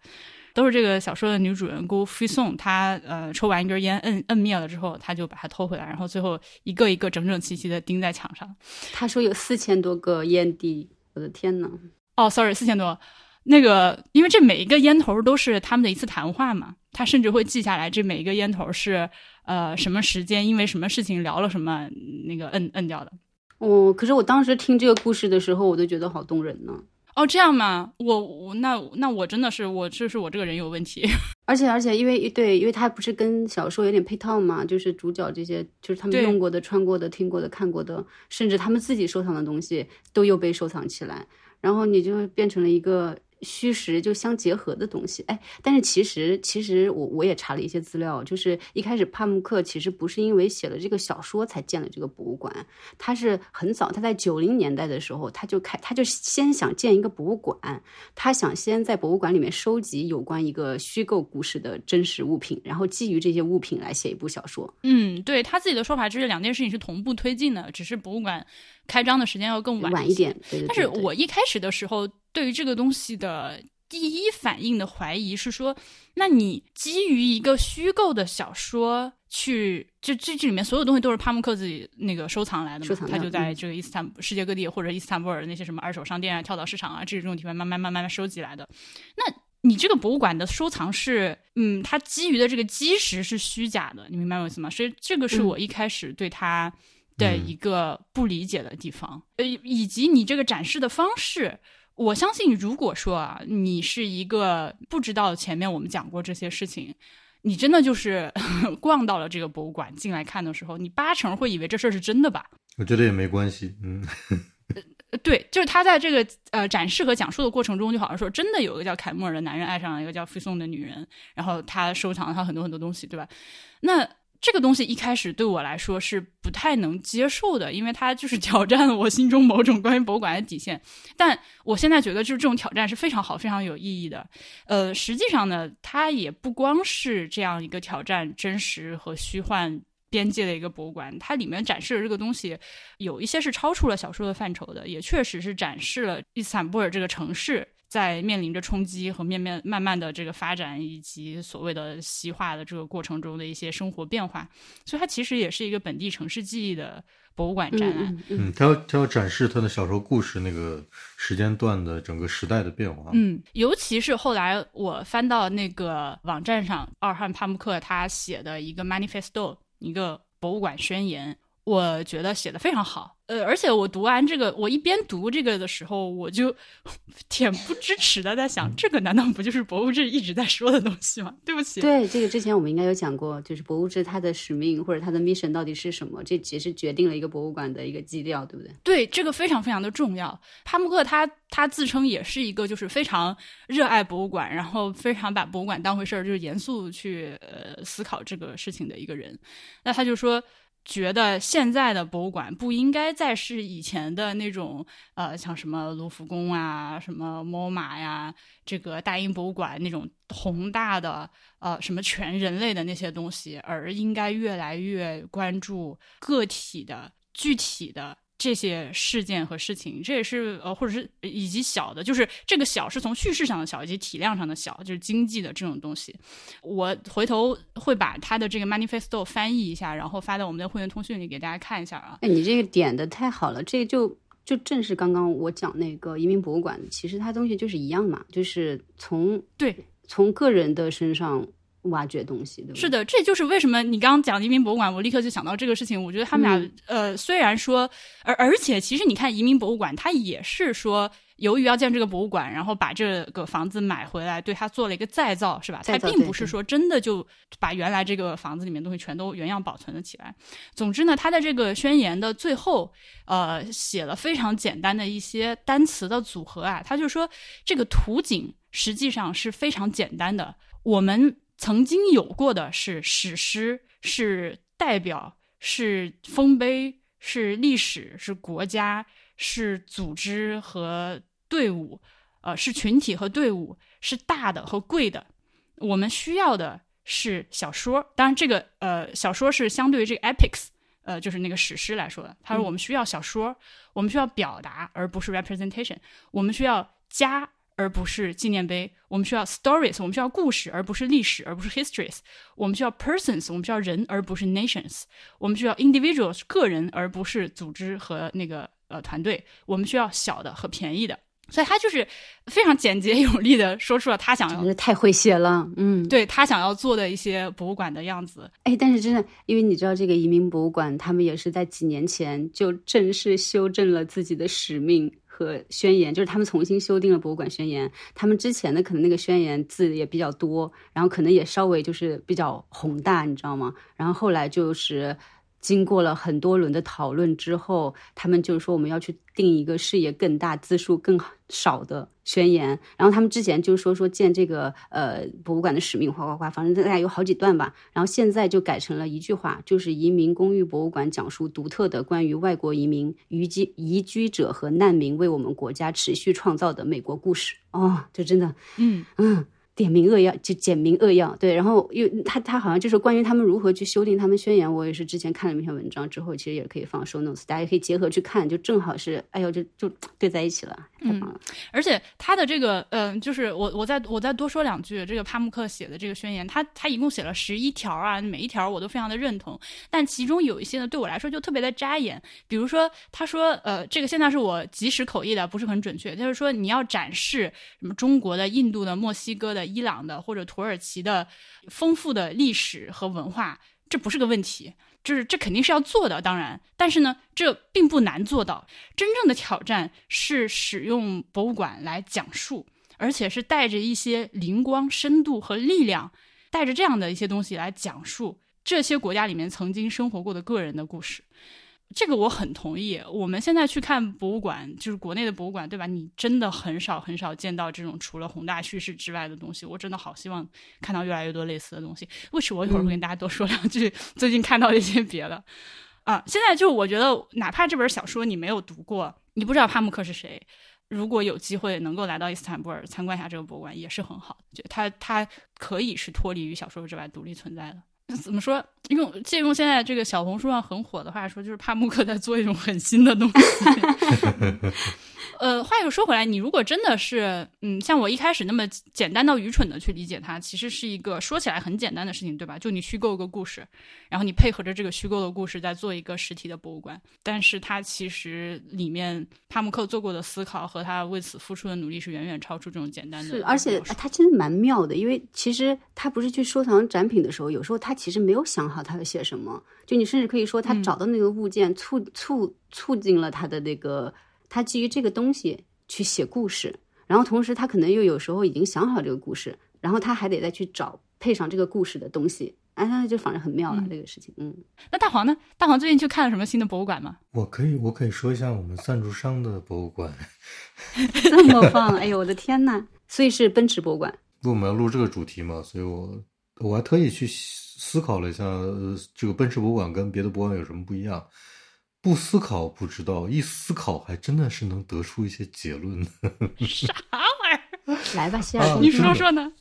都是这个小说的女主人公菲送，她呃抽完一根烟，摁摁灭了之后，她就把它偷回来，然后最后一个一个整整齐齐的钉在墙上。他说有四千多个烟蒂，我的天呐！哦，sorry，四千多，那个，因为这每一个烟头都是他们的一次谈话嘛，他甚至会记下来这每一个烟头是呃什么时间，因为什么事情聊了什么，那个摁摁掉的。哦，可是我当时听这个故事的时候，我都觉得好动人呢。哦，这样吗？我我那那我真的是我就是我这个人有问题。而 [LAUGHS] 且而且，因为对，因为他不是跟小说有点配套嘛，就是主角这些，就是他们用过的、穿过的、听过的、看过的，甚至他们自己收藏的东西，都又被收藏起来，然后你就变成了一个。虚实就相结合的东西，哎，但是其实其实我我也查了一些资料，就是一开始帕慕克其实不是因为写了这个小说才建了这个博物馆，他是很早，他在九零年代的时候他就开，他就先想建一个博物馆，他想先在博物馆里面收集有关一个虚构故事的真实物品，然后基于这些物品来写一部小说。嗯，对他自己的说法，就是两件事情是同步推进的，只是博物馆开张的时间要更晚一点。对对对。但是我一开始的时候。对于这个东西的第一反应的怀疑是说，那你基于一个虚构的小说去，就这这里面所有东西都是帕慕克自己那个收藏来的嘛？他就在这个伊斯坦世界各地或者伊斯坦布尔的那些什么二手商店啊、跳蚤市场啊这种地方慢慢慢慢收集来的。那你这个博物馆的收藏是，嗯，它基于的这个基石是虚假的，你明白我意思吗？所以这个是我一开始对它的一个不理解的地方，呃，以及你这个展示的方式。我相信，如果说啊，你是一个不知道前面我们讲过这些事情，你真的就是 [LAUGHS] 逛到了这个博物馆进来看的时候，你八成会以为这事儿是真的吧？我觉得也没关系，嗯，[LAUGHS] 对，就是他在这个呃展示和讲述的过程中，就好像说真的有一个叫凯莫尔的男人爱上了一个叫菲松的女人，然后他收藏了他很多很多东西，对吧？那。这个东西一开始对我来说是不太能接受的，因为它就是挑战了我心中某种关于博物馆的底线。但我现在觉得，就是这种挑战是非常好、非常有意义的。呃，实际上呢，它也不光是这样一个挑战真实和虚幻边界的一个博物馆，它里面展示的这个东西有一些是超出了小说的范畴的，也确实是展示了伊斯坦布尔这个城市。在面临着冲击和面面慢慢的这个发展以及所谓的西化的这个过程中的一些生活变化，所以它其实也是一个本地城市记忆的博物馆展览。嗯，它要它要展示它的小说故事那个时间段的整个时代的变化。嗯，尤其是后来我翻到那个网站上，二汉帕慕克他写的一个 manifesto，一个博物馆宣言。我觉得写的非常好，呃，而且我读完这个，我一边读这个的时候，我就 [LAUGHS] 恬不知耻的在想，这个难道不就是博物志一直在说的东西吗？对不起，对这个之前我们应该有讲过，就是博物志它的使命或者它的 mission 到底是什么，这也是决定了一个博物馆的一个基调，对不对？对，这个非常非常的重要。帕慕克他他自称也是一个就是非常热爱博物馆，然后非常把博物馆当回事儿，就是严肃去呃思考这个事情的一个人。那他就说。觉得现在的博物馆不应该再是以前的那种，呃，像什么卢浮宫啊、什么 MoMA 呀、这个大英博物馆那种宏大的，呃，什么全人类的那些东西，而应该越来越关注个体的、具体的。这些事件和事情，这也是呃，或者是以及小的，就是这个小是从叙事上的小，以及体量上的小，就是经济的这种东西。我回头会把他的这个 manifesto 翻译一下，然后发到我们的会员通讯里给大家看一下啊。哎，你这个点的太好了，这就就正是刚刚我讲那个移民博物馆，其实它东西就是一样嘛，就是从对从个人的身上。挖掘东西，对吧？是的，这就是为什么你刚刚讲移民博物馆，我立刻就想到这个事情。我觉得他们俩，呃，虽然说，而而且其实你看移民博物馆，它也是说，由于要建这个博物馆，然后把这个房子买回来，对它做了一个再造，是吧？它并不是说真的就把原来这个房子里面东西全都原样保存了起来。总之呢，他在这个宣言的最后，呃，写了非常简单的一些单词的组合啊，他就说这个图景实际上是非常简单的，我们。曾经有过的是史诗，是代表，是丰碑，是历史，是国家，是组织和队伍，呃，是群体和队伍，是大的和贵的。我们需要的是小说，当然这个呃小说是相对于这个 epics，呃，就是那个史诗来说的。他说我们需要小说，我们需要表达，而不是 representation，我们需要加。而不是纪念碑，我们需要 stories，我们需要故事，而不是历史，而不是 histories。我们需要 persons，我们需要人，而不是 nations。我们需要 individuals，个人，而不是组织和那个呃团队。我们需要小的和便宜的。所以他就是非常简洁有力的说出了他想要，太会写了，嗯，对他想要做的一些博物馆的样子。哎，但是真的，因为你知道这个移民博物馆，他们也是在几年前就正式修正了自己的使命和宣言，就是他们重新修订了博物馆宣言。他们之前的可能那个宣言字也比较多，然后可能也稍微就是比较宏大，你知道吗？然后后来就是。经过了很多轮的讨论之后，他们就是说我们要去定一个视野更大、字数更少的宣言。然后他们之前就说说建这个呃博物馆的使命，哗哗哗，反正大概有好几段吧。然后现在就改成了一句话，就是移民公寓博物馆讲述独特的关于外国移民、移居移居者和难民为我们国家持续创造的美国故事。哦，这真的，嗯嗯。点名扼要就简明扼要，对，然后又他他好像就是关于他们如何去修订他们宣言，我也是之前看了一篇文章之后，其实也可以放 show notes，大家可以结合去看，就正好是，哎呦，就就对在一起了，太棒了。而且他的这个，嗯，就是我我再我再多说两句，这个帕慕克写的这个宣言，他他一共写了十一条啊，每一条我都非常的认同，但其中有一些呢，对我来说就特别的扎眼，比如说他说，呃，这个现在是我即时口译的，不是很准确，就是说你要展示什么中国的、印度的、墨西哥的。伊朗的或者土耳其的丰富的历史和文化，这不是个问题，就是这肯定是要做的。当然，但是呢，这并不难做到。真正的挑战是使用博物馆来讲述，而且是带着一些灵光、深度和力量，带着这样的一些东西来讲述这些国家里面曾经生活过的个人的故事。这个我很同意。我们现在去看博物馆，就是国内的博物馆，对吧？你真的很少很少见到这种除了宏大叙事之外的东西。我真的好希望看到越来越多类似的东西。为什么？我一会儿会跟大家多说两句 [LAUGHS] 最近看到一些别的。啊，现在就我觉得，哪怕这本小说你没有读过，你不知道帕慕克是谁，如果有机会能够来到伊斯坦布尔参观一下这个博物馆，也是很好。就它它可以是脱离于小说之外独立存在的。[LAUGHS] 怎么说？用借用现在这个小红书上很火的话说，就是帕慕克在做一种很新的东西。[LAUGHS] 呃，话又说回来，你如果真的是，嗯，像我一开始那么简单到愚蠢的去理解它，其实是一个说起来很简单的事情，对吧？就你虚构一个故事，然后你配合着这个虚构的故事，再做一个实体的博物馆。但是它其实里面帕慕克做过的思考和他为此付出的努力是远远超出这种简单的。是，而且他真的蛮妙的，因为其实他不是去收藏展品的时候，有时候他其实没有想好他要写什么，就你甚至可以说他找到那个物件促促促进了他的那个。他基于这个东西去写故事，然后同时他可能又有时候已经想好这个故事，然后他还得再去找配上这个故事的东西，哎，那就反正很妙了这个事情。嗯，那大黄呢？大黄最近去看了什么新的博物馆吗？我可以，我可以说一下我们赞助商的博物馆。[LAUGHS] 这么棒！哎呦，我的天呐！所以是奔驰博物馆。我们要录这个主题嘛，所以我我还特意去思考了一下，这个奔驰博物馆跟别的博物馆有什么不一样。不思考不知道，一思考还真的是能得出一些结论。[LAUGHS] 啥玩意儿？[LAUGHS] 来吧，西亚，你说说呢？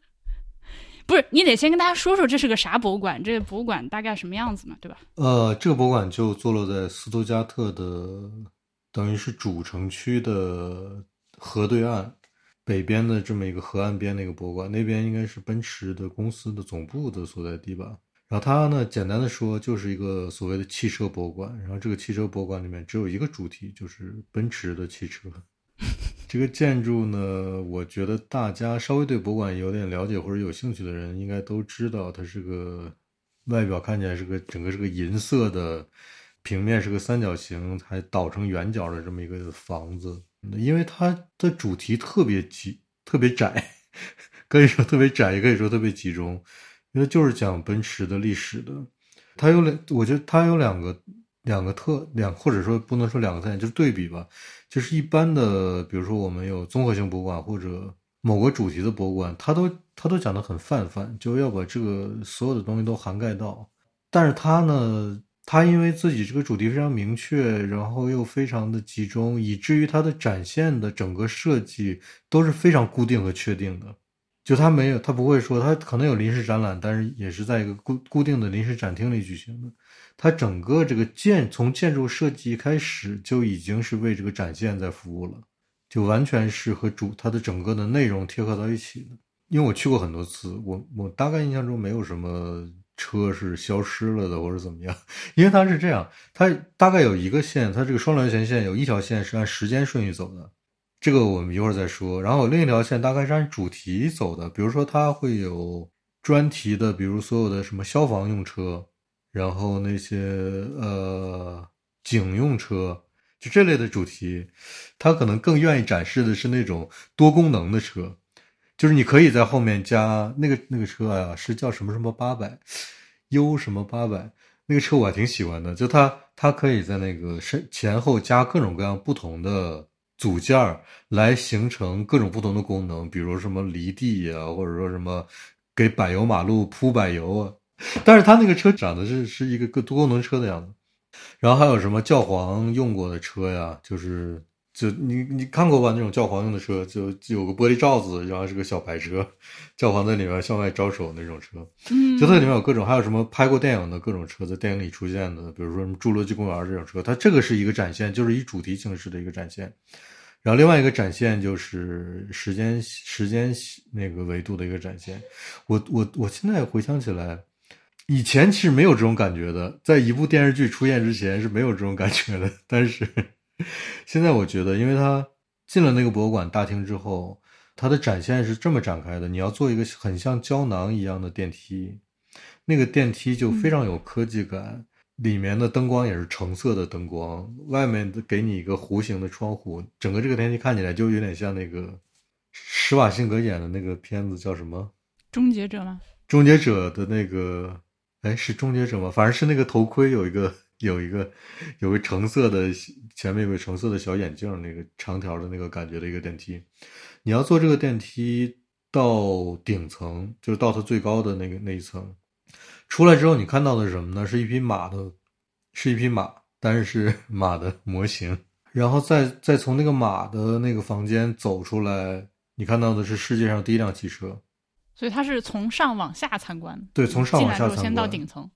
不是，你得先跟大家说说这是个啥博物馆，这个博物馆大概什么样子嘛，对吧？呃，这个博物馆就坐落在斯图加特的，等于是主城区的河对岸北边的这么一个河岸边那个博物馆，那边应该是奔驰的公司的总部的所在地吧。然后它呢，简单的说就是一个所谓的汽车博物馆。然后这个汽车博物馆里面只有一个主题，就是奔驰的汽车。[LAUGHS] 这个建筑呢，我觉得大家稍微对博物馆有点了解或者有兴趣的人，应该都知道，它是个外表看起来是个整个是个银色的，平面是个三角形，还倒成圆角的这么一个房子。因为它的主题特别集，特别窄，[LAUGHS] 可以说特别窄，也可以说特别集中。因为就是讲奔驰的历史的，它有两，我觉得它有两个两个特两，或者说不能说两个特点，就是对比吧。就是一般的，比如说我们有综合性博物馆或者某个主题的博物馆，它都它都讲的很泛泛，就要把这个所有的东西都涵盖到。但是它呢，它因为自己这个主题非常明确，然后又非常的集中，以至于它的展现的整个设计都是非常固定和确定的。就他没有，他不会说，他可能有临时展览，但是也是在一个固固定的临时展厅里举行的。他整个这个建从建筑设计开始就已经是为这个展现在服务了，就完全是和主它的整个的内容贴合到一起的。因为我去过很多次，我我大概印象中没有什么车是消失了的或者怎么样，[LAUGHS] 因为它是这样，它大概有一个线，它这个双螺旋线有一条线是按时间顺序走的。这个我们一会儿再说。然后另一条线大概是按主题走的，比如说它会有专题的，比如所有的什么消防用车，然后那些呃警用车，就这类的主题，它可能更愿意展示的是那种多功能的车，就是你可以在后面加那个那个车呀，是叫什么什么八百，U 什么八百。那个车我还挺喜欢的，就它它可以在那个身前后加各种各样不同的组件儿，来形成各种不同的功能，比如什么离地啊，或者说什么给柏油马路铺柏油啊。但是它那个车长得是是一个个多功能车的样子，然后还有什么教皇用过的车呀，就是。就你你看过吧？那种教皇用的车，就就有个玻璃罩子，然后是个小白车，教皇在里面向外招手那种车。嗯，就它里面有各种，还有什么拍过电影的各种车，在电影里出现的，比如说什么《侏罗纪公园》这种车。它这个是一个展现，就是以主题形式的一个展现。然后另外一个展现就是时间时间那个维度的一个展现。我我我现在回想起来，以前其实没有这种感觉的，在一部电视剧出现之前是没有这种感觉的，但是。现在我觉得，因为他进了那个博物馆大厅之后，它的展现是这么展开的。你要做一个很像胶囊一样的电梯，那个电梯就非常有科技感，里面的灯光也是橙色的灯光，外面给你一个弧形的窗户，整个这个电梯看起来就有点像那个施瓦辛格演的那个片子叫什么？终结者吗？终结者的那个，哎，是终结者吗？反正是那个头盔有一个。有一个，有个橙色的，前面有个橙色的小眼镜，那个长条的那个感觉的一个电梯。你要坐这个电梯到顶层，就是到它最高的那个那一层。出来之后，你看到的是什么呢？是一匹马的，是一匹马，但是 [LAUGHS] 马的模型。然后再再从那个马的那个房间走出来，你看到的是世界上第一辆汽车。所以它是从上往下参观，对，从上往下参观，先到顶层。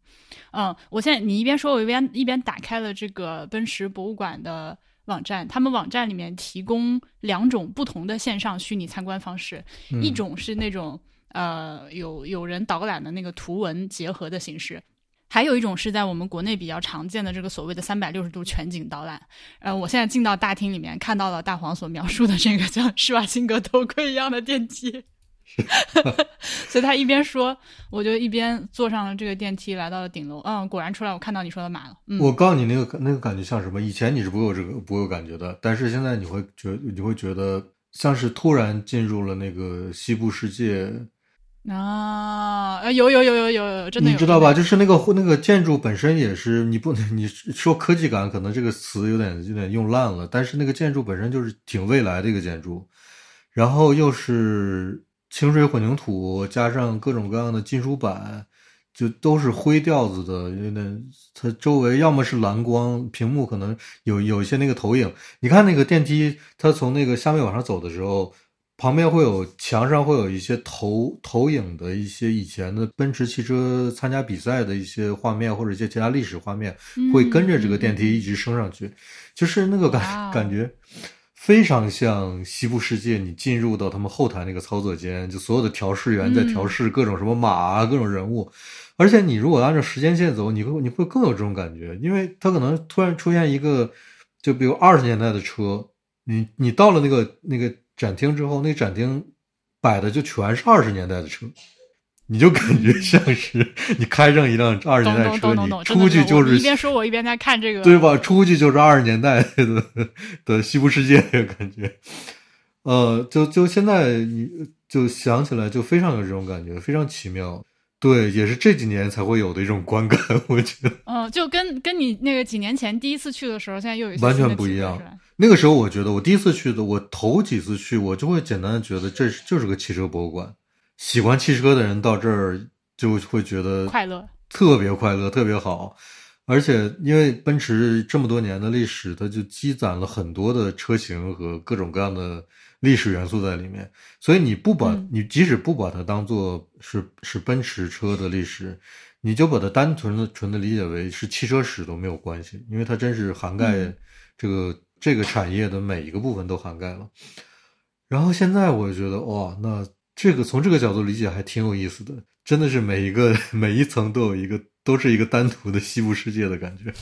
嗯，我现在你一边说，我一边一边打开了这个奔驰博物馆的网站。他们网站里面提供两种不同的线上虚拟参观方式，一种是那种呃有有人导览的那个图文结合的形式，还有一种是在我们国内比较常见的这个所谓的三百六十度全景导览。呃，我现在进到大厅里面，看到了大黄所描述的这个像施瓦辛格头盔一样的电梯。[LAUGHS] 所以他一边说，我就一边坐上了这个电梯，来到了顶楼。嗯，果然出来，我看到你说的马了。嗯，我告诉你，那个那个感觉像什么？以前你是不会有这个不会有感觉的，但是现在你会觉你会觉得像是突然进入了那个西部世界啊！有有有有有，真的你知道吧？就是那个那个建筑本身也是你不能你说科技感，可能这个词有点有点用烂了，但是那个建筑本身就是挺未来的一个建筑，然后又是。清水混凝土加上各种各样的金属板，就都是灰调子的。有点，它周围要么是蓝光，屏幕可能有有一些那个投影。你看那个电梯，它从那个下面往上走的时候，旁边会有墙上会有一些投投影的一些以前的奔驰汽车参加比赛的一些画面，或者一些其他历史画面，会跟着这个电梯一直升上去，就是那个感感觉。非常像西部世界，你进入到他们后台那个操作间，就所有的调试员在调试各种什么马啊，各种人物。而且你如果按照时间线走，你会你会更有这种感觉，因为它可能突然出现一个，就比如二十年代的车，你你到了那个那个展厅之后，那展厅摆的就全是二十年代的车。你就感觉像是你开上一辆二十年代车，你出去就是一边说，我一边在看这个，对吧？出去就是二十年代的的西部世界的感觉。呃，就就现在你就想起来，就非常有这种感觉，非常奇妙。对，也是这几年才会有的一种观感，我觉得。嗯，就跟跟你那个几年前第一次去的时候，现在又有完全不一样。那个时候，我觉得我第一次去的，我头几次去，我就会简单的觉得这是就是个汽车博物馆。喜欢汽车的人到这儿就会觉得快乐，特别快乐，特别好。而且因为奔驰这么多年的历史，它就积攒了很多的车型和各种各样的历史元素在里面。所以你不把你即使不把它当做是是奔驰车的历史，你就把它单纯的纯的理解为是汽车史都没有关系，因为它真是涵盖这个这个产业的每一个部分都涵盖了。然后现在我就觉得哇，那。这个从这个角度理解还挺有意思的，真的是每一个每一层都有一个，都是一个单独的西部世界的感觉，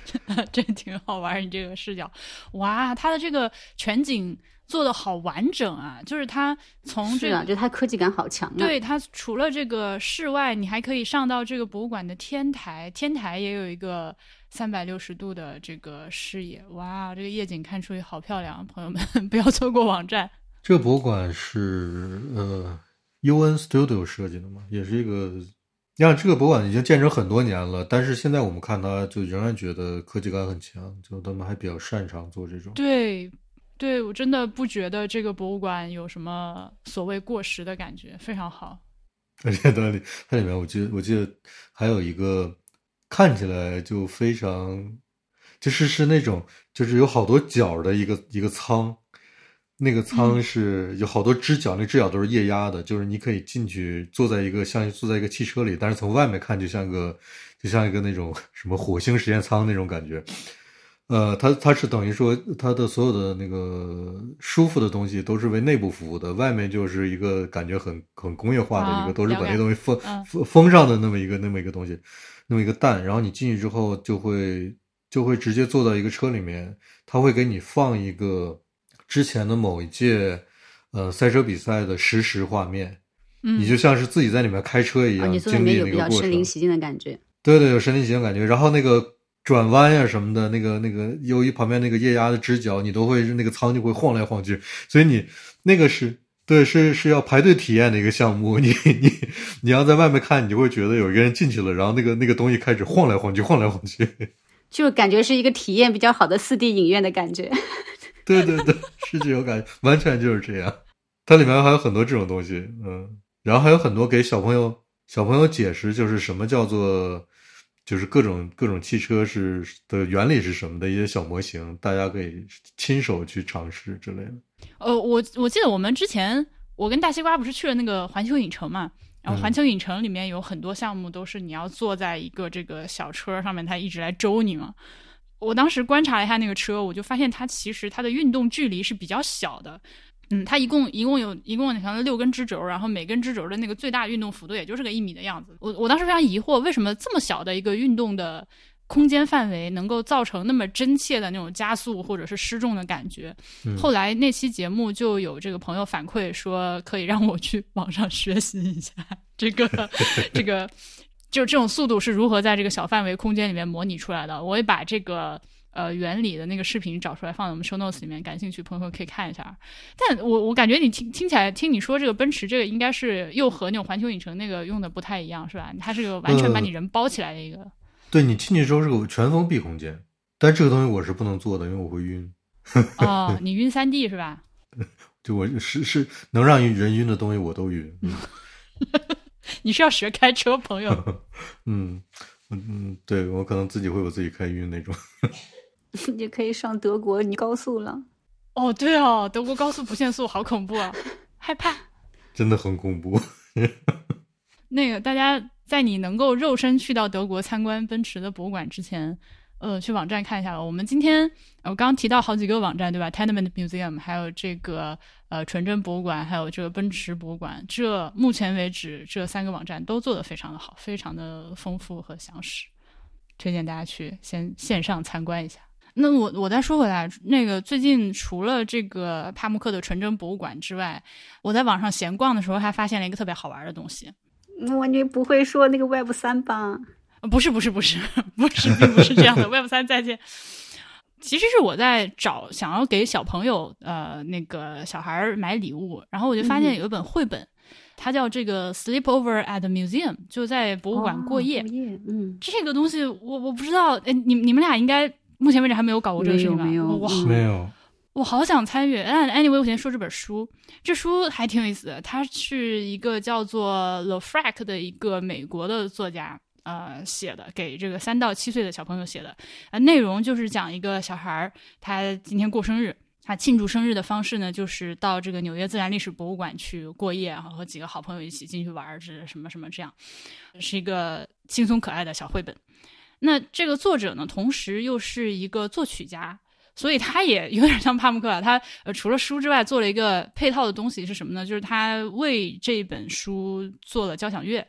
[LAUGHS] 这挺好玩。你这个视角，哇，它的这个全景做的好完整啊！就是它从这个，是啊，就它科技感好强啊。对它除了这个室外，你还可以上到这个博物馆的天台，天台也有一个三百六十度的这个视野，哇，这个夜景看出去好漂亮，朋友们 [LAUGHS] 不要错过网站。这个博物馆是呃 UN Studio 设计的嘛，也是一个。你看，这个博物馆已经建成很多年了，但是现在我们看它，就仍然觉得科技感很强，就他们还比较擅长做这种。对，对我真的不觉得这个博物馆有什么所谓过时的感觉，非常好。[LAUGHS] 而且它里它里面，我记得我记得还有一个看起来就非常，就是是那种就是有好多角的一个一个舱。那个舱是有好多支脚，那支脚都是液压的，就是你可以进去坐在一个像坐在一个汽车里，但是从外面看就像个就像一个那种什么火星实验舱那种感觉。呃，它它是等于说它的所有的那个舒服的东西都是为内部服务的，外面就是一个感觉很很工业化的一个，都是把那东西封封封上的那么一个那么一个东西，那么一个蛋。然后你进去之后就会就会直接坐到一个车里面，它会给你放一个。之前的某一届，呃，赛车比赛的实时画面，嗯，你就像是自己在里面开车一样，经历那个过程。身临其境的感觉。对对，有身临其境感觉。然后那个转弯呀什么的，那个那个由于旁边那个液压的直角，你都会那个舱就会晃来晃去，所以你那个是对是是要排队体验的一个项目。[LAUGHS] 你你你要在外面看，你就会觉得有一个人进去了，然后那个那个东西开始晃来晃去，晃来晃去，[LAUGHS] 就感觉是一个体验比较好的四 D 影院的感觉。对对对，是这种感觉，完全就是这样。它里面还有很多这种东西，嗯，然后还有很多给小朋友小朋友解释，就是什么叫做，就是各种各种汽车是的原理是什么的一些小模型，大家可以亲手去尝试之类的。呃，我我记得我们之前我跟大西瓜不是去了那个环球影城嘛，然后环球影城里面有很多项目都是你要坐在一个这个小车上面，它一直来周你嘛。我当时观察了一下那个车，我就发现它其实它的运动距离是比较小的，嗯，它一共一共有一共好像六根支轴，然后每根支轴的那个最大运动幅度也就是个一米的样子。我我当时非常疑惑，为什么这么小的一个运动的空间范围能够造成那么真切的那种加速或者是失重的感觉？后来那期节目就有这个朋友反馈说，可以让我去网上学习一下这个 [LAUGHS] 这个。就是这种速度是如何在这个小范围空间里面模拟出来的？我也把这个呃原理的那个视频找出来放在我们 show notes 里面，感兴趣朋友可以看一下。但我我感觉你听听起来，听你说这个奔驰这个应该是又和那种环球影城那个用的不太一样，是吧？它是个完全把你人包起来的一个。对你进去之后是个全封闭空间，但这个东西我是不能做的，因为我会晕。[LAUGHS] 哦，你晕三 D 是吧？[LAUGHS] 就我是是能让人晕的东西我都晕。[LAUGHS] 你是要学开车，朋友？[LAUGHS] 嗯嗯嗯，对我可能自己会我自己开晕那种。[LAUGHS] 你可以上德国你高速了。哦，对哦，德国高速不限速，好恐怖啊，害怕。真的很恐怖。[LAUGHS] 那个，大家在你能够肉身去到德国参观奔驰的博物馆之前。呃，去网站看一下吧。我们今天我刚刚提到好几个网站，对吧？Tenement Museum，还有这个呃纯真博物馆，还有这个奔驰博物馆。这目前为止，这三个网站都做得非常的好，非常的丰富和详实，推荐大家去先线上参观一下。那我我再说回来，那个最近除了这个帕慕克的纯真博物馆之外，我在网上闲逛的时候还发现了一个特别好玩的东西。我你不会说那个 Web 三吧？不是不是不是不是，并不是这样的。[LAUGHS] Web 三再见。其实是我在找想要给小朋友呃那个小孩买礼物，然后我就发现有一本绘本，它叫这个 Sleepover at the Museum，就在博物馆过夜。嗯，这个东西我我不知道，哎，你你们俩应该目前为止还没有搞过这个事情吧？没有，哇，没有。我好想参与。但 anyway，我先说这本书，这书还挺有意思的。它是一个叫做 The Frack 的一个美国的作家。呃，写的给这个三到七岁的小朋友写的，呃，内容就是讲一个小孩儿，他今天过生日，他庆祝生日的方式呢，就是到这个纽约自然历史博物馆去过夜，然后和几个好朋友一起进去玩儿，是什么什么这样，是一个轻松可爱的小绘本。那这个作者呢，同时又是一个作曲家，所以他也有点像帕慕克，他呃除了书之外，做了一个配套的东西是什么呢？就是他为这本书做了交响乐。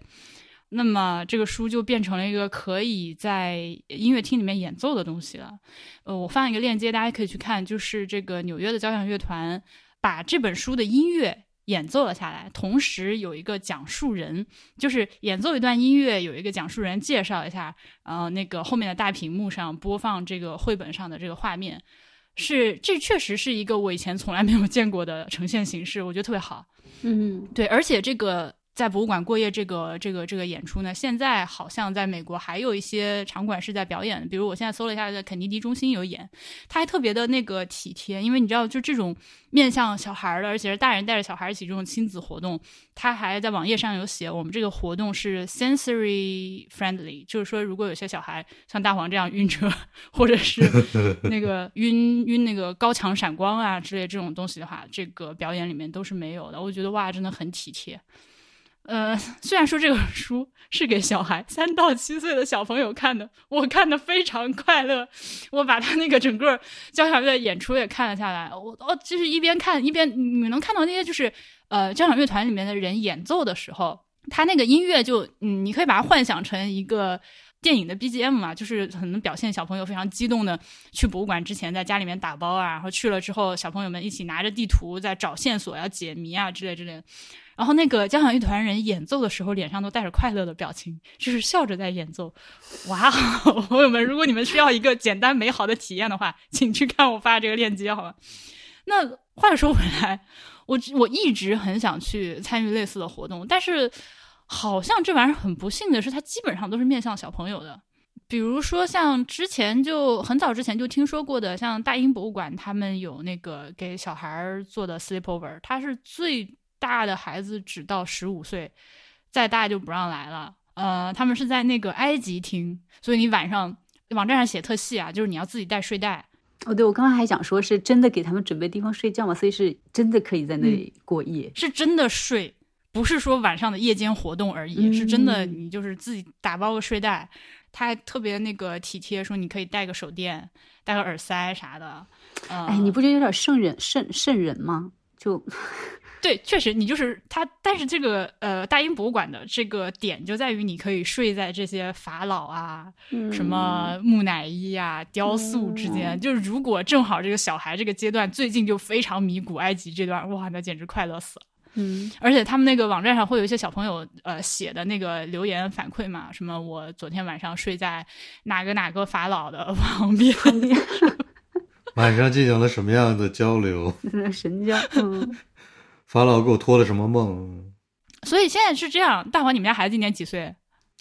那么这个书就变成了一个可以在音乐厅里面演奏的东西了。呃，我放一个链接，大家可以去看，就是这个纽约的交响乐团，把这本书的音乐演奏了下来，同时有一个讲述人，就是演奏一段音乐，有一个讲述人介绍一下，呃，那个后面的大屏幕上播放这个绘本上的这个画面，是这确实是一个我以前从来没有见过的呈现形式，我觉得特别好。嗯对，而且这个在博物馆过夜这个这个这个演出呢，现在好像在美国还有一些场馆是在表演的，比如我现在搜了一下，在肯尼迪中心有演，他还特别的那个体贴，因为你知道，就这种面向小孩儿的，而且是大人带着小孩儿一起这种亲子活动，他还在网页上有写，我们这个活动是 sensory friendly，就是说，如果有些小孩像大黄这样晕车，或者是 [LAUGHS] 那个晕晕那个高强闪光啊之类这种东西的话，这个表演里面都是没有的。我觉得哇，真的很体贴。呃，虽然说这个书是给小孩三到七岁的小朋友看的，我看的非常快乐。我把他那个整个交响乐演出也看了下来，我哦，就是一边看一边你能看到那些就是呃交响乐团里面的人演奏的时候，他那个音乐就嗯，你可以把它幻想成一个。电影的 BGM 嘛，就是很能表现小朋友非常激动的去博物馆之前在家里面打包啊，然后去了之后，小朋友们一起拿着地图在找线索、要解谜啊之类之类的。然后那个交响乐团人演奏的时候，脸上都带着快乐的表情，就是笑着在演奏。哇，[LAUGHS] 朋友们，如果你们需要一个简单美好的体验的话，请去看我发的这个链接，好吧？那话说回来，我我一直很想去参与类似的活动，但是好像这玩意儿很不幸的是，它基本上都是面向小朋友的。比如说，像之前就很早之前就听说过的，像大英博物馆，他们有那个给小孩儿做的 sleepover，它是最大的孩子只到十五岁，再大就不让来了。呃，他们是在那个埃及厅，所以你晚上网站上写特细啊，就是你要自己带睡袋。哦，对，我刚刚还想说，是真的给他们准备地方睡觉嘛，所以是真的可以在那里过夜。是真的睡，不是说晚上的夜间活动而已，嗯是真的你就是自己打包个睡袋。他还特别那个体贴，说你可以带个手电、带个耳塞啥的。呃、哎，你不觉得有点瘆人、瘆瘆人吗？就 [LAUGHS] 对，确实你就是他，但是这个呃大英博物馆的这个点就在于你可以睡在这些法老啊、什么木乃伊啊、雕塑之间。就是如果正好这个小孩这个阶段最近就非常迷古埃及这段，哇，那简直快乐死了。嗯，而且他们那个网站上会有一些小朋友呃写的那个留言反馈嘛，什么我昨天晚上睡在哪个哪个法老的旁边，[LAUGHS] 晚上进行了什么样的交流？[LAUGHS] 神交，嗯，法老给我托了什么梦？所以现在是这样，大黄，你们家孩子今年几岁？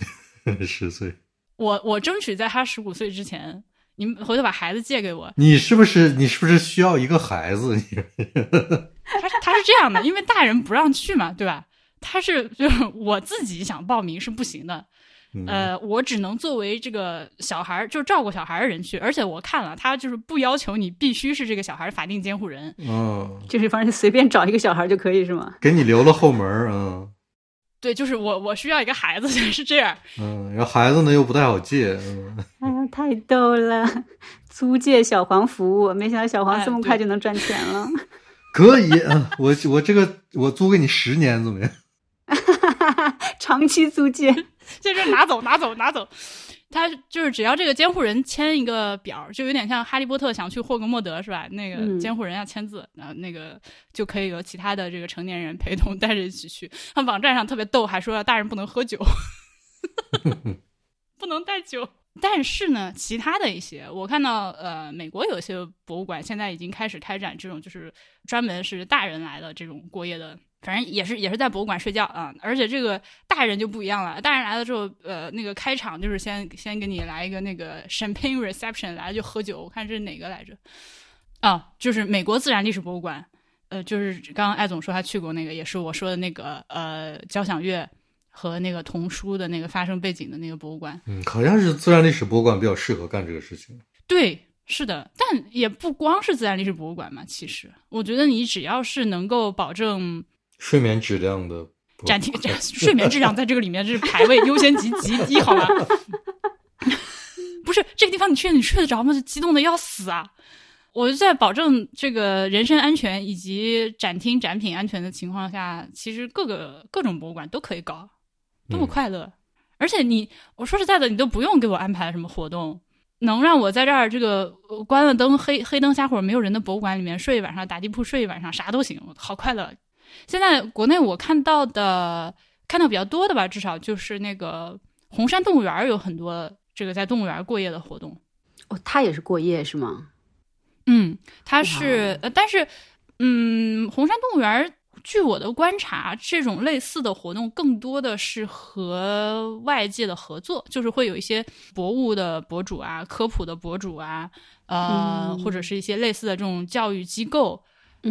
[LAUGHS] 十岁。我我争取在他十五岁之前，你们回头把孩子借给我。你是不是你是不是需要一个孩子？你他他是这样的，因为大人不让去嘛，对吧？他是就是我自己想报名是不行的，嗯呃，我只能作为这个小孩儿，就是照顾小孩儿的人去。而且我看了，他就是不要求你必须是这个小孩儿法定监护人，嗯，就是反正随便找一个小孩就可以是吗？给你留了后门儿，嗯对，就是我我需要一个孩子 [LAUGHS] 是这样。嗯，然后孩子呢又不太好借，嗯，哎呀，太逗了！租借小黄服务，没想到小黄哎这么快就能赚钱了。[LAUGHS] 可以，嗯，我我这个我租给你十年怎么样？[LAUGHS] 长期租借，[LAUGHS] 就是拿走拿走拿走。他就是只要这个监护人签一个表，就有点像哈利波特想去霍格莫德是吧？那个嗯监护人要签字，然后那个就可以有其他的这个成年人陪同带着一起去。他网站上特别逗，还说大人不能喝酒，[LAUGHS] 不能带酒。但是呢，其他的一些，我看到呃，美国有些博物馆现在已经开始开展这种，就是专门是大人来的这种过夜的，反正也是也是在博物馆睡觉啊。而且这个大人就不一样了，大人来了之后，呃，那个开场就是先先给你来一个那个 champagne reception，来了就喝酒。我看这是哪个来着？啊，就是美国自然历史博物馆。呃，就是刚刚艾总说他去过那个，也是我说的那个呃交响乐和那个童书的那个发生背景的那个博物馆。嗯，好像是自然历史博物馆比较适合干这个事情。对，是的，但也不光是自然历史博物馆嘛。其实，我觉得你只要是能够保证睡眠质量的展厅睡眠质量在这个里面是排位优先级极低，好吗？[LAUGHS] 不是这个地方，你去你睡得着吗？就激动的要死啊！我就在保证这个人身安全以及展厅展品安全的情况下，其实各个各种博物馆都可以搞，多么嗯快乐！而且你，我说实在的，你都不用给我安排什么活动，能让我在这儿这个呃关了灯、黑黑灯瞎火、没有人的博物馆里面睡一晚上，打地铺睡一晚上，啥都行，好快乐。现在国内我看到的看到比较多的吧，至少就是那个红山动物园有很多这个在动物园过夜的活动。哦，他也是过夜是吗？嗯，它是呃，但是嗯，红山动物园。据我的观察，这种类似的活动更多的是和外界的合作，就是会有一些博物的博主啊、科普的博主啊，呃，或者是一些类似的这种教育机构，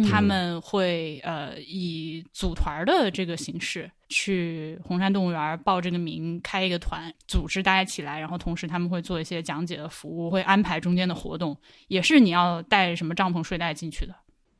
他们会呃以组团的这个形式去红山动物园报这个名，开一个团，组织大家起来，然后同时他们会做一些讲解的服务，会安排中间的活动，也是你要带什么帐篷、睡袋进去的。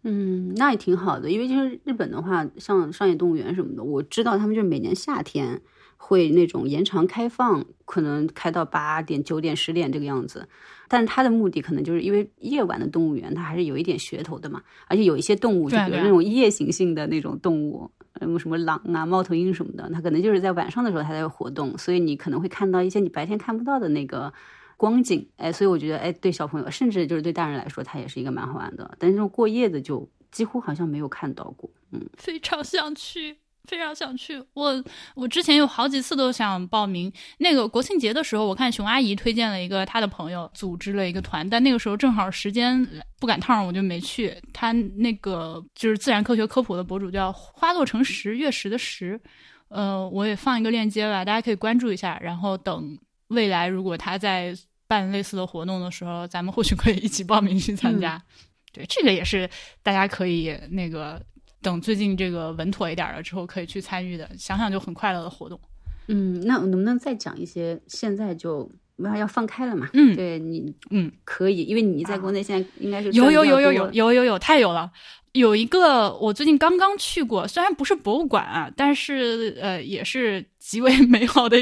嗯，那也挺好的，因为就是日本的话，像上野动物园什么的，我知道他们就是每年夏天会那种延长开放，可能开到八点、九点、十点这个样子。但是它的目的可能就是因为夜晚的动物园它还是有一点噱头的嘛，而且有一些动物，就比如那种夜行性的那种动物，什么，什么狼啊、猫头鹰什么的，它可能就是在晚上的时候它在活动，所以你可能会看到一些你白天看不到的那个。光景，哎，所以我觉得，哎，对小朋友，甚至就是对大人来说，它也是一个蛮好玩的。但是这种过夜的，就几乎好像没有看到过。嗯，[LAUGHS] 非常想去，非常想去。我我之前有好几次都想报名。那个国庆节的时候，我看熊阿姨推荐了一个她的朋友组织了一个团，但那个时候正好时间不赶趟，我就没去。他那个就是自然科学科普的博主叫花落成石，月食的石。呃，我也放一个链接吧，大家可以关注一下。然后等。未来如果他在办类似的活动的时候，咱们或许可以一起报名去参加。对，这个也是大家可以那个等最近这个稳妥一点了之后可以去参与的，想想就很快乐的活动。嗯，那能不能再讲一些？现在就要要放开了嘛？嗯，对你，嗯，可以，因为你在国内现在应该是有有有有有有有有太有了。有一个我最近刚刚去过，虽然不是博物馆啊，但是呃也是极为 [LAUGHS] 美好的。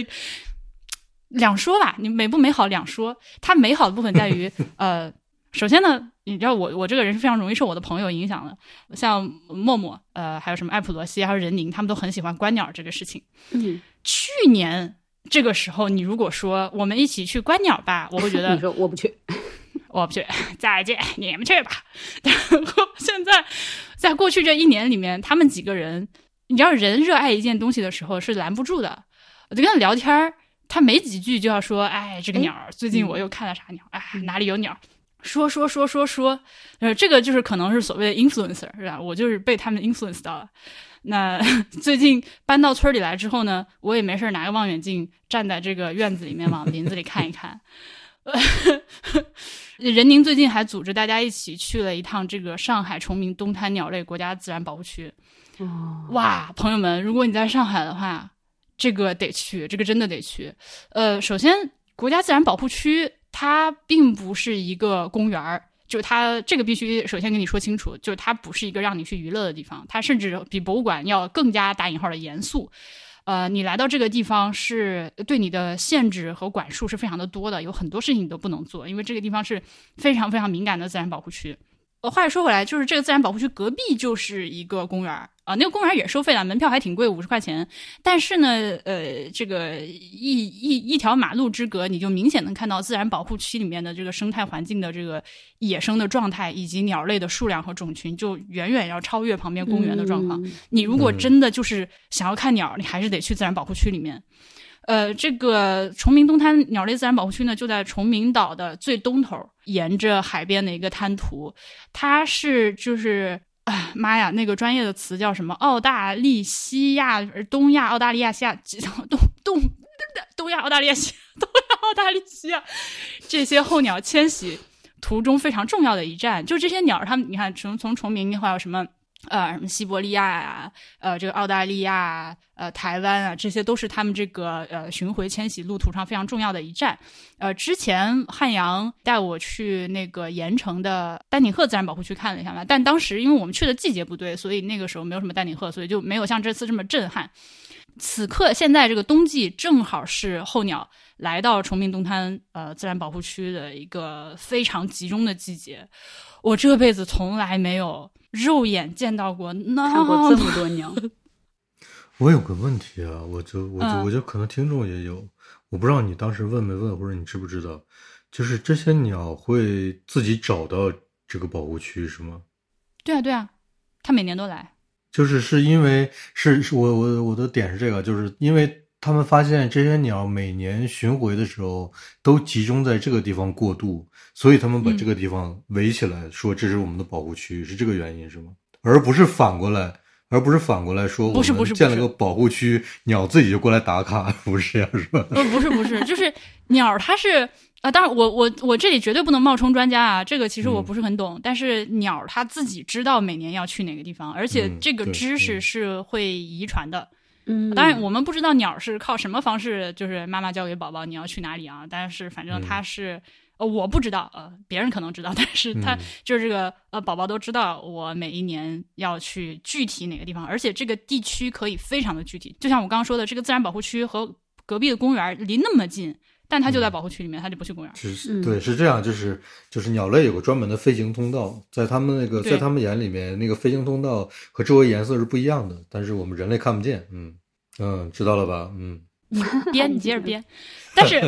两说吧，你美不美好两说。它美好的部分在于，[LAUGHS] 呃，首先呢，你知道我我这个人是非常容易受我的朋友影响的，像默默，呃，还有什么艾普罗西，还有任宁，他们都很喜欢观鸟这个事情。嗯，去年这个时候，你如果说我们一起去观鸟吧，我会觉得 [LAUGHS] 你说我不去，[LAUGHS] 我不去，再见，你们去吧。然后现在，在过去这一年里面，他们几个人，你知道，人热爱一件东西的时候是拦不住的。我就跟他聊天儿。他没几句就要说，哎，这个鸟最近我又看了啥鸟？哎，哪里有鸟？说说说说说，呃，这个就是可能是所谓的 influencer 是吧？我就是被他们 influence 到了。那 [LAUGHS] 最近搬到村里来之后呢，我也没事拿个望远镜站在这个院子里面往林子里看一看。[LAUGHS] 任宁最近还组织大家一起去了一趟这个上海崇明东滩鸟类国家自然保护区。哇，朋友们，如果你在上海的话。这个得去，这个真的得去。呃，首先，国家自然保护区它并不是一个公园儿，就它这个必须首先跟你说清楚，就是它不是一个让你去娱乐的地方，它甚至比博物馆要更加打引号的严肃。呃，你来到这个地方是对你的限制和管束是非常的多的，有很多事情你都不能做，因为这个地方是非常非常敏感的自然保护区。呃，话又说回来，就是这个自然保护区隔壁就是一个公园儿。啊，那个公园也收费了，门票还挺贵，五十块钱。但是呢，呃，这个一一一条马路之隔，你就明显能看到自然保护区里面的这个生态环境的这个野生的状态，以及鸟类的数量和种群，就远远要超越旁边公园的状况。你如果真的就是想要看鸟，你还是得去自然保护区里面。呃，这个崇明东滩鸟类自然保护区呢，就在崇明岛的最东头，沿着海边的一个滩涂，它是就是。哎妈呀，那个专业的词叫什么？澳大利西亚、东亚、澳大利亚、西亚、东东东亚、澳大利亚、西东亚、澳大利亚，西亚这些候鸟迁徙途中非常重要的一站。就这些鸟，它们你看，从从崇明的话有什么？呃，什么西伯利亚呀，呃，这个澳大利亚，呃，台湾啊，这些都是他们这个呃巡回迁徙路途上非常重要的一站。呃，之前汉阳带我去那个盐城的丹顶鹤自然保护区看了一下嘛，但当时因为我们去的季节不对，所以那个时候没有什么丹顶鹤，所以就没有像这次这么震撼。此刻现在这个冬季正好是候鸟来到崇明东滩呃自然保护区的一个非常集中的季节，我这辈子从来没有。肉眼见到过那看过这么多鸟，[LAUGHS] 我有个问题啊，我就我就我就可能听众也有，我不知道你当时问没问，或者你知不知道，就是这些鸟会自己找到这个保护区是吗？对啊，对啊，它每年都来。就是是因为是是我我我的点是这个，就是因为他们发现这些鸟每年巡回的时候都集中在这个地方过渡，所以他们把嗯这个地方围起来，说这是我们的保护区，是这个原因是吗？而不是反过来，而不是反过来说我不是不是建了个保护区，鸟自己就过来打卡，不是这样是吧？[LAUGHS] 呃，不是不是，就是鸟儿它是啊，当然我我我这里绝对不能冒充专家啊，这个其实我嗯不是很懂。但是鸟儿它自己知道每年要去哪个地方，而且嗯这个知识嗯是会遗传的。嗯，当然，我们不知道鸟儿是靠什么方式，就是妈妈教给宝宝你要去哪里啊。但是反正它是，呃，我不知道，呃，别人可能知道，[LAUGHS] 但是它嗯就是这个呃，宝宝都知道我每一年要去具体哪个地方，而且这个地区可以非常的具体。就像我刚刚说的，这个自然保护区和隔壁的公园离那么近，但它就在保护区里面，它就不去公园。是嗯对，是这样，就是就是鸟类有个专门的飞行通道，在他们那个在他们眼里面，那个飞行通道和周围颜色是不一样的，但是我们人类看不见。嗯嗯，知道了吧？嗯 [LAUGHS] 编，你接着编。但是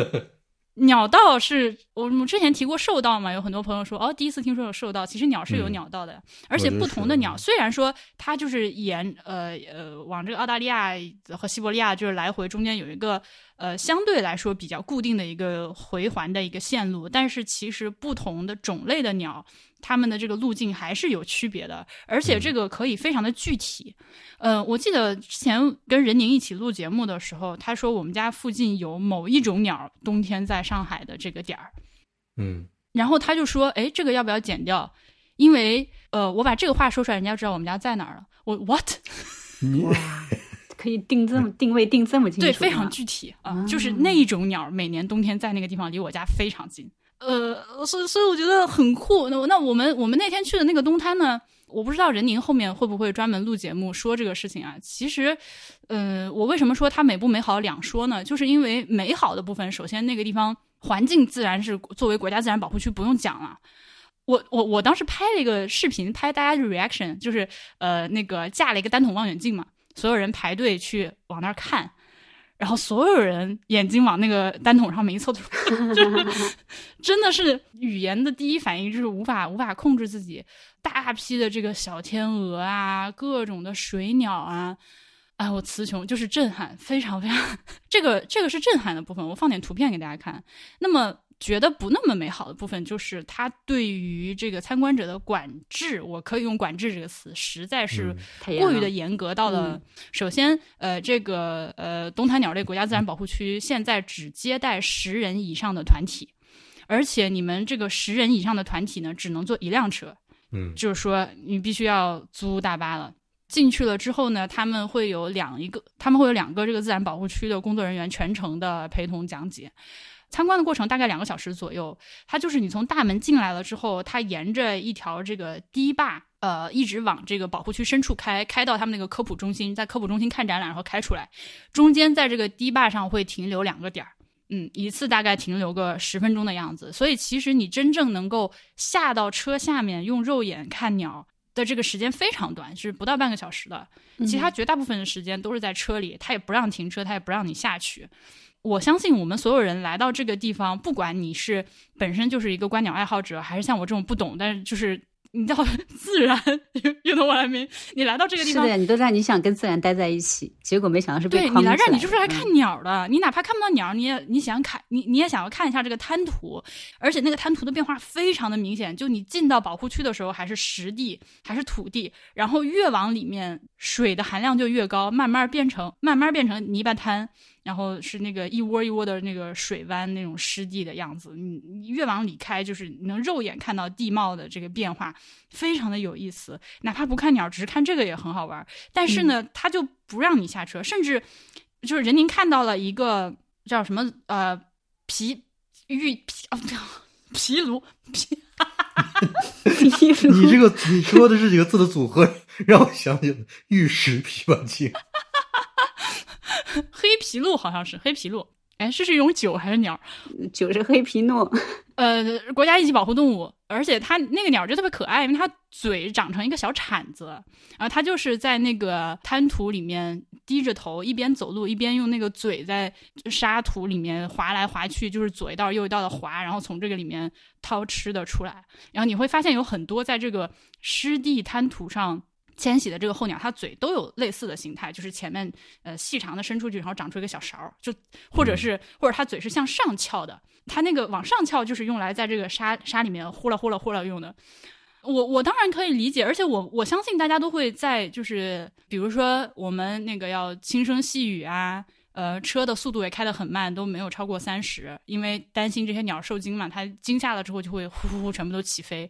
鸟道是我们之前提过兽道嘛，有很多朋友说哦，第一次听说有兽道，其实鸟是有嗯鸟道的，而且不同的鸟，虽然说它就是沿呃呃往这个澳大利亚和西伯利亚就是来回中间有一个呃相对来说比较固定的一个回环的一个线路，但是其实不同的种类的鸟。它们的这个路径还是有区别的，而且这个可以非常的具体。呃，我记得之前跟任宁一起录节目的时候，他说我们家附近有某一种鸟冬天在上海的这个点儿，嗯然后他就说，哎，这个要不要剪掉？因为呃，我把这个话说出来，人家就知道我们家在哪儿了。我 what？你哇，可以定这么定位定这么清楚，对，非常具体啊、就是那一种鸟，每年冬天在那个地方离我家非常近。呃，所以所以我觉得很酷。那那我们我们那天去的那个东滩呢，我不知道任宁后面会不会专门录节目说这个事情啊。其实，呃，我为什么说它美不美好两说呢？就是因为美好的部分，首先那个地方环境自然是作为国家自然保护区不用讲了。我我我当时拍了一个视频，拍大家的 reaction，就是呃那个架了一个单筒望远镜嘛，所有人排队去往那儿看，然后所有人眼睛往那个单筒上面一凑，就是 [LAUGHS] 真的是语言的第一反应就是无法无法控制自己，大批的这个小天鹅啊，各种的水鸟啊。哎，我词穷，就是震撼，非常非常，这个这个是震撼的部分。我放点图片给大家看。那么觉得不那么美好的部分，就是他对于这个参观者的管制，我可以用“管制”这个词，实在是过于的严格到了。嗯首先，呃，这个呃东滩鸟类国家自然保护区现在只接待十人以上的团体，而且你们这个十人以上的团体呢，只能坐一辆车，嗯就是说你必须要租大巴了。进去了之后呢，他们会有两一个，他们会有两个这个自然保护区的工作人员全程的陪同讲解。参观的过程大概两个小时左右，它就是你从大门进来了之后，它沿着一条这个堤坝，呃，一直往这个保护区深处开，开到他们那个科普中心，在科普中心看展览，然后开出来，中间在这个堤坝上会停留两个点儿。嗯，一次大概停留个十分钟的样子，所以其实你真正能够下到车下面用肉眼看鸟的这个时间非常短，是不到半个小时的。其他绝大部分的时间都是在车里，他也不让停车，他也不让你下去。我相信我们所有人来到这个地方，不管你是本身就是一个观鸟爱好者，还是像我这种不懂，但是就是你知道 [LAUGHS] 自然 [LAUGHS] know what I mean？你来到这个地方是的，你都在你想跟自然待在一起，结果没想到是被对你来这儿，你就是来看鸟的。你哪怕看不到鸟，你也你想看，你你也想要看一下这个滩涂，而且那个滩涂的变化非常的明显。就你进到保护区的时候，还是实地，还是土地，然后越往里面，水的含量就越高，慢慢变成慢慢变成泥巴滩。然后是那个一窝一窝的那个水湾那种湿地的样子，你你越往里开，就是你能肉眼看到地貌的这个变化，非常的有意思。哪怕不看鸟，只是看这个也很好玩。但是呢，他就不让你下车，甚至就是人您看到了一个叫什么呃皮玉皮哦皮炉 [LAUGHS] 皮你这个你说的这几个字的组合，[LAUGHS] 让我想起了玉石琵琶精。[LAUGHS] 黑皮鹭好像是黑皮鹭，哎，这是一种酒还是鸟？酒是黑皮诺。呃，国家一级保护动物，而且它那个鸟就特别可爱，因为它嘴长成一个小铲子，然后它就是在那个滩涂里面低着头，一边走路一边用那个嘴在沙土里面划来划去，就是左一道右一道的划，然后从这个里面掏吃的出来。然后你会发现有很多在这个湿地滩涂上。迁徙的这个候鸟，它嘴都有类似的形态，就是前面呃细长的伸出去，然后长出一个小勺，就或者是或者它嘴是向上翘的，它那个往上翘就是用来在这个沙沙里面呼啦呼啦呼啦用的。我我当然可以理解，而且我我相信大家都会在就是比如说我们那个要轻声细语啊，呃车的速度也开得很慢，都没有超过三十，因为担心这些鸟受惊嘛，它惊吓了之后就会呼呼呼全部都起飞。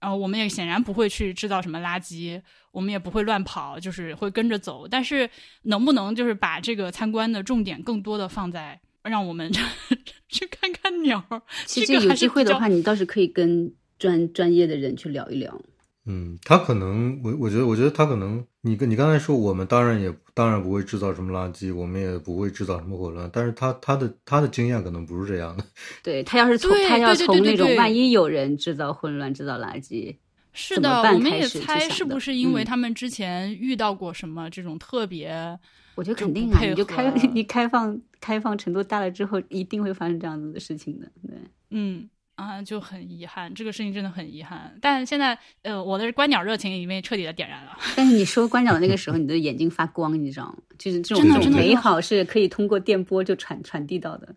然后我们也显然不会去制造什么垃圾，我们也不会乱跑，就是会跟着走。但是能不能就是把这个参观的重点更多的放在让我们 [LAUGHS] 去看看鸟？其实有机会的话，你倒是可以跟专专业的人去聊一聊。嗯，他可能，我我觉得，我觉得他可能，你跟你刚才说，我们当然也当然不会制造什么垃圾，我们也不会制造什么混乱，但是他他的他的经验可能不是这样的。[LAUGHS] 对他要是从他要从那种万一有人制造混乱、制造垃圾，是的，我们也猜是不是因为他们之前遇到过什么这种特别？我觉得肯定啊，你就开 [LAUGHS] 你开放开放程度大了之后，一定会发生这样子的事情的。对，嗯。啊，就很遗憾，这个事情真的很遗憾。但现在，呃，我的观鸟热情已经被彻底的点燃了。但是你说观鸟的那个时候，你的眼睛发光，你知道吗？就是这种这种美好是可以通过电波就传传递到的。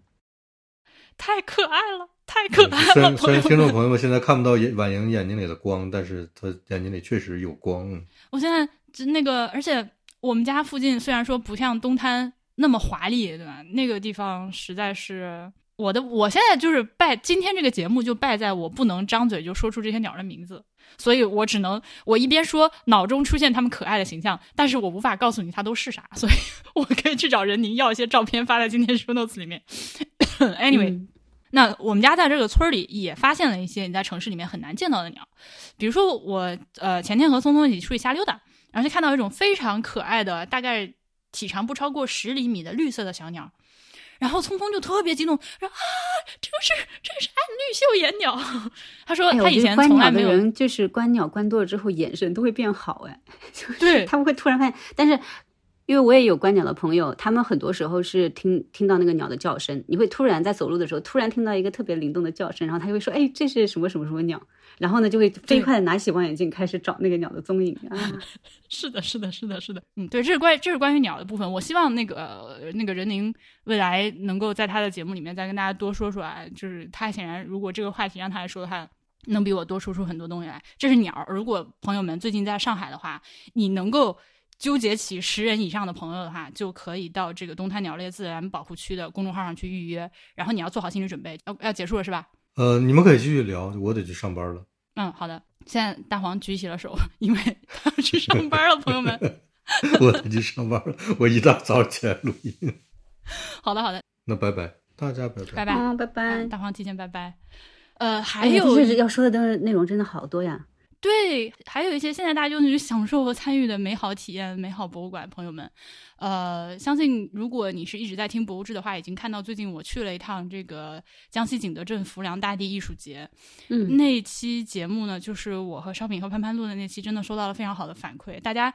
太可爱了，太可爱了！虽然虽然听众朋友们现在看不到婉莹眼睛里的光，但是她眼睛里确实有光。我现在那个，而且我们家附近虽然说不像东滩那么华丽，对吧？那个地方实在是。我的我现在就是败，今天这个节目就败在我不能张嘴就说出这些鸟的名字，所以我只能我一边说脑中出现它们可爱的形象，但是我无法告诉你它都是啥，所以 [LAUGHS] 我可以去找任宁要一些照片发在今天 show notes 里面。Anyway，那我们家在这个村里也发现了一些你在城市里面很难见到的鸟，比如说我呃前天和聪聪一起出去瞎溜达，然后就看到一种非常可爱的，大概体长不超过十厘米的绿色的小鸟。然后聪聪就特别激动，说啊，这个是这个是暗绿绣眼鸟。[LAUGHS] 他说他以前从来没有，就是观鸟观多了之后眼神都会变好哎，[LAUGHS] 对他们会突然发现，但是。因为我也有观鸟的朋友，他们很多时候是听听到那个鸟的叫声，你会突然在走路的时候突然听到一个特别灵动的叫声，然后他就会说：“哎，这是什么什么什么鸟？”然后呢，就会飞快的拿起望远镜开始找那个鸟的踪影啊。[LAUGHS] 是的，是的，是的，是的，嗯，对，这是关这是关于鸟的部分。我希望那个那个任宁未来能够在他的节目里面再跟大家多说说啊，就是他显然如果这个话题让他来说的话，能比我多说出很多东西来。这是鸟，如果朋友们最近在上海的话，你能够。纠结起十人以上的朋友的话，就可以到这个东滩鸟类自然保护区的公众号上去预约。然后你要做好心理准备，要要结束了是吧？呃，你们可以继续聊，我得去上班了。嗯，好的。现在大黄举起了手，因为他要去上班了，朋友们。[LAUGHS] 我得去上班了，我一大早起来录音。好的，好的。那拜拜，大家拜拜，拜拜，拜拜。大黄提前拜拜。呃，还有要说的内容真的好多呀。对，还有一些现在大家就去享受和参与的美好体验，美好博物馆，朋友们，呃，相信如果你是一直在听博物志的话，已经看到最近我去了一趟这个江西景德镇浮梁大地艺术节，嗯，那期节目呢，就是我和烧饼和潘潘录的那期，真的收到了非常好的反馈，大家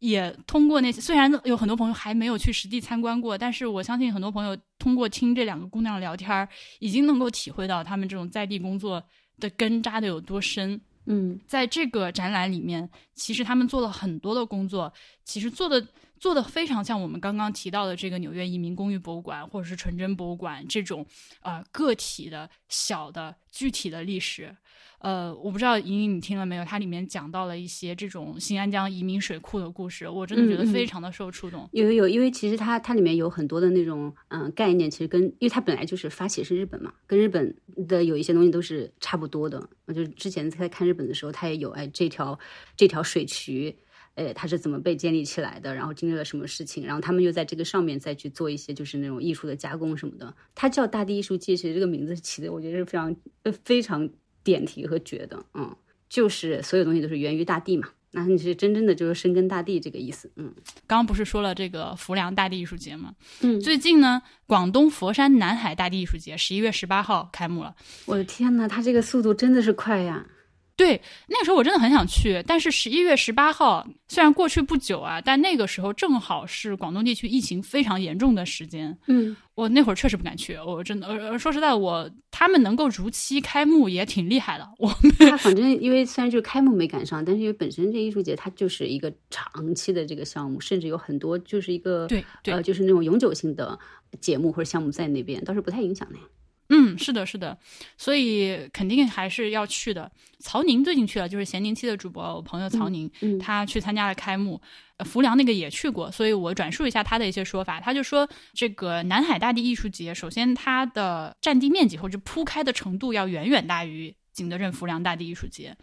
也通过那些，虽然有很多朋友还没有去实地参观过，但是我相信很多朋友通过听这两个姑娘聊天，已经能够体会到他们这种在地工作的根扎的有多深。嗯，在这个展览里面，其实他们做了很多的工作，其实做的做的非常像我们刚刚提到的这个纽约移民公寓博物馆或者是纯真博物馆这种啊个体的小的具体的历史。呃，我不知道莹莹你听了没有？它里面讲到了一些这种新安江移民水库的故事，我真的觉得非常的受触动。有有有，因为其实它它里面有很多的那种嗯概念，其实跟因为它本来就是发起是日本嘛，跟日本的有一些东西都是差不多的。我就之前在看日本的时候，它也有哎这条这条水渠，哎它是怎么被建立起来的，然后经历了什么事情，然后他们又在这个上面再去做一些就是那种艺术的加工什么的。它叫大地艺术季，其实这个名字起的我觉得是非常非常。点题和绝的，嗯，就是所有东西都是源于大地嘛，那你是真正的就是深耕大地这个意思，嗯刚刚不是说了这个浮梁大地艺术节吗？嗯，最近呢，广东佛山南海大地艺术节十一月十八号开幕了。我的天呐，它这个速度真的是快呀！对，那个时候我真的很想去，但是十一月十八号虽然过去不久啊，但那个时候正好是广东地区疫情非常严重的时间。嗯，我那会儿确实不敢去，我真的，呃，说实在，我他们能够如期开幕也挺厉害的。我他反正因为虽然就是开幕没赶上，但是因为本身这艺术节它就是一个长期的这个项目，甚至有很多就是一个对对呃就是那种永久性的节目或者项目在那边，倒是不太影响的。嗯，是的，是的，所以肯定还是要去的。曹宁最近去了，就是咸宁期的主播，我朋友曹宁，嗯他去参加了开幕。呃浮梁那个也去过，所以我转述一下他的一些说法。他就说，这个南海大地艺术节，首先它的占地面积或者铺开的程度要远远大于景德镇浮梁大地艺术节。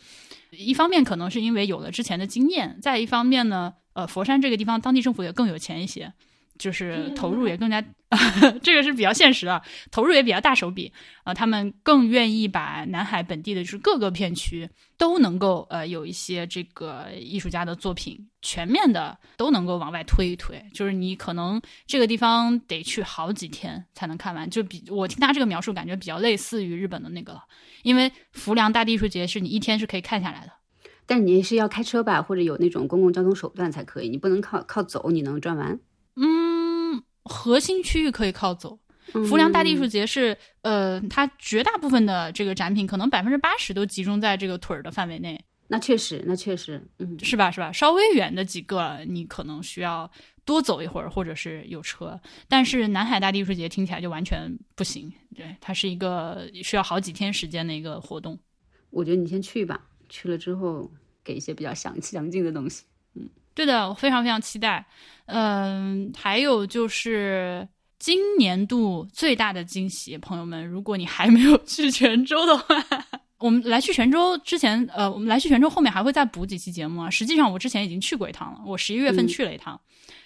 一方面可能是因为有了之前的经验，再一方面呢，呃，佛山这个地方当地政府也更有钱一些。就是投入也更加，[LAUGHS] 这个是比较现实的，投入也比较大手笔，呃，他们更愿意把南海本地的就是各个片区都能够呃有一些这个艺术家的作品，全面的都能够往外推一推。就是你可能这个地方得去好几天才能看完，就比我听他这个描述，感觉比较类似于日本的那个了，因为浮梁大地艺术节是你一天是可以看下来的。但你是要开车吧，或者有那种公共交通手段才可以，你不能靠靠走，你能转完。嗯，核心区域可以靠走。嗯浮梁大地艺术节是，呃，它绝大部分的这个展品，可能百分之八十都集中在这个腿儿的范围内，那确实，那确实，嗯，是吧？是吧？稍微远的几个，你可能需要多走一会儿，或者是有车。但是南海大地艺术节听起来就完全不行，对，它是一个需要好几天时间的一个活动。我觉得你先去吧，去了之后给一些比较详详尽的东西。对的，我非常非常期待。嗯，还有就是今年度最大的惊喜，朋友们，如果你还没有去泉州的话，我们来去泉州之前，呃，我们来去泉州后面还会再补几期节目啊。实际上，我之前已经去过一趟了，我十一月份嗯去了一趟，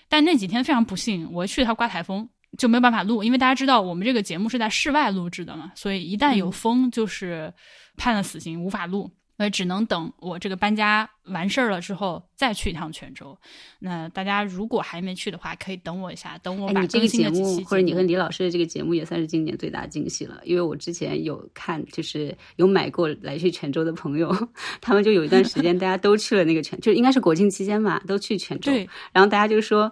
但那几天非常不幸，我去它刮台风。就没有办法录，因为大家知道我们这个节目是在室外录制的嘛，所以一旦有嗯风，就是判了死刑，无法录。所以只能等我这个搬家完事儿了之后再去一趟泉州。那大家如果还没去的话，可以等我一下，等我哎，把你这个节目或者你和李老师的这个节目也算是今年最大的惊喜了，因为我之前有看，就是有买过来去泉州的朋友，他们就有一段时间大家都去了那个泉，就应该是国庆期间嘛，都去泉州，对然后大家就说。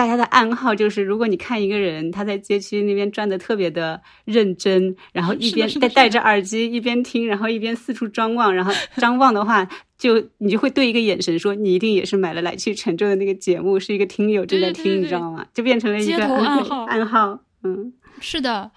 大家的暗号就是，如果你看一个人他在街区那边转的特别的认真，然后一边戴戴着耳机一边听，然后一边四处张望，然后张望的话，就你就会对一个眼神说，你一定也是买了来去泉州的那个节目，是一个听友正在听，对对对对你知道吗？就变成了一街个头暗号暗号，嗯。是的，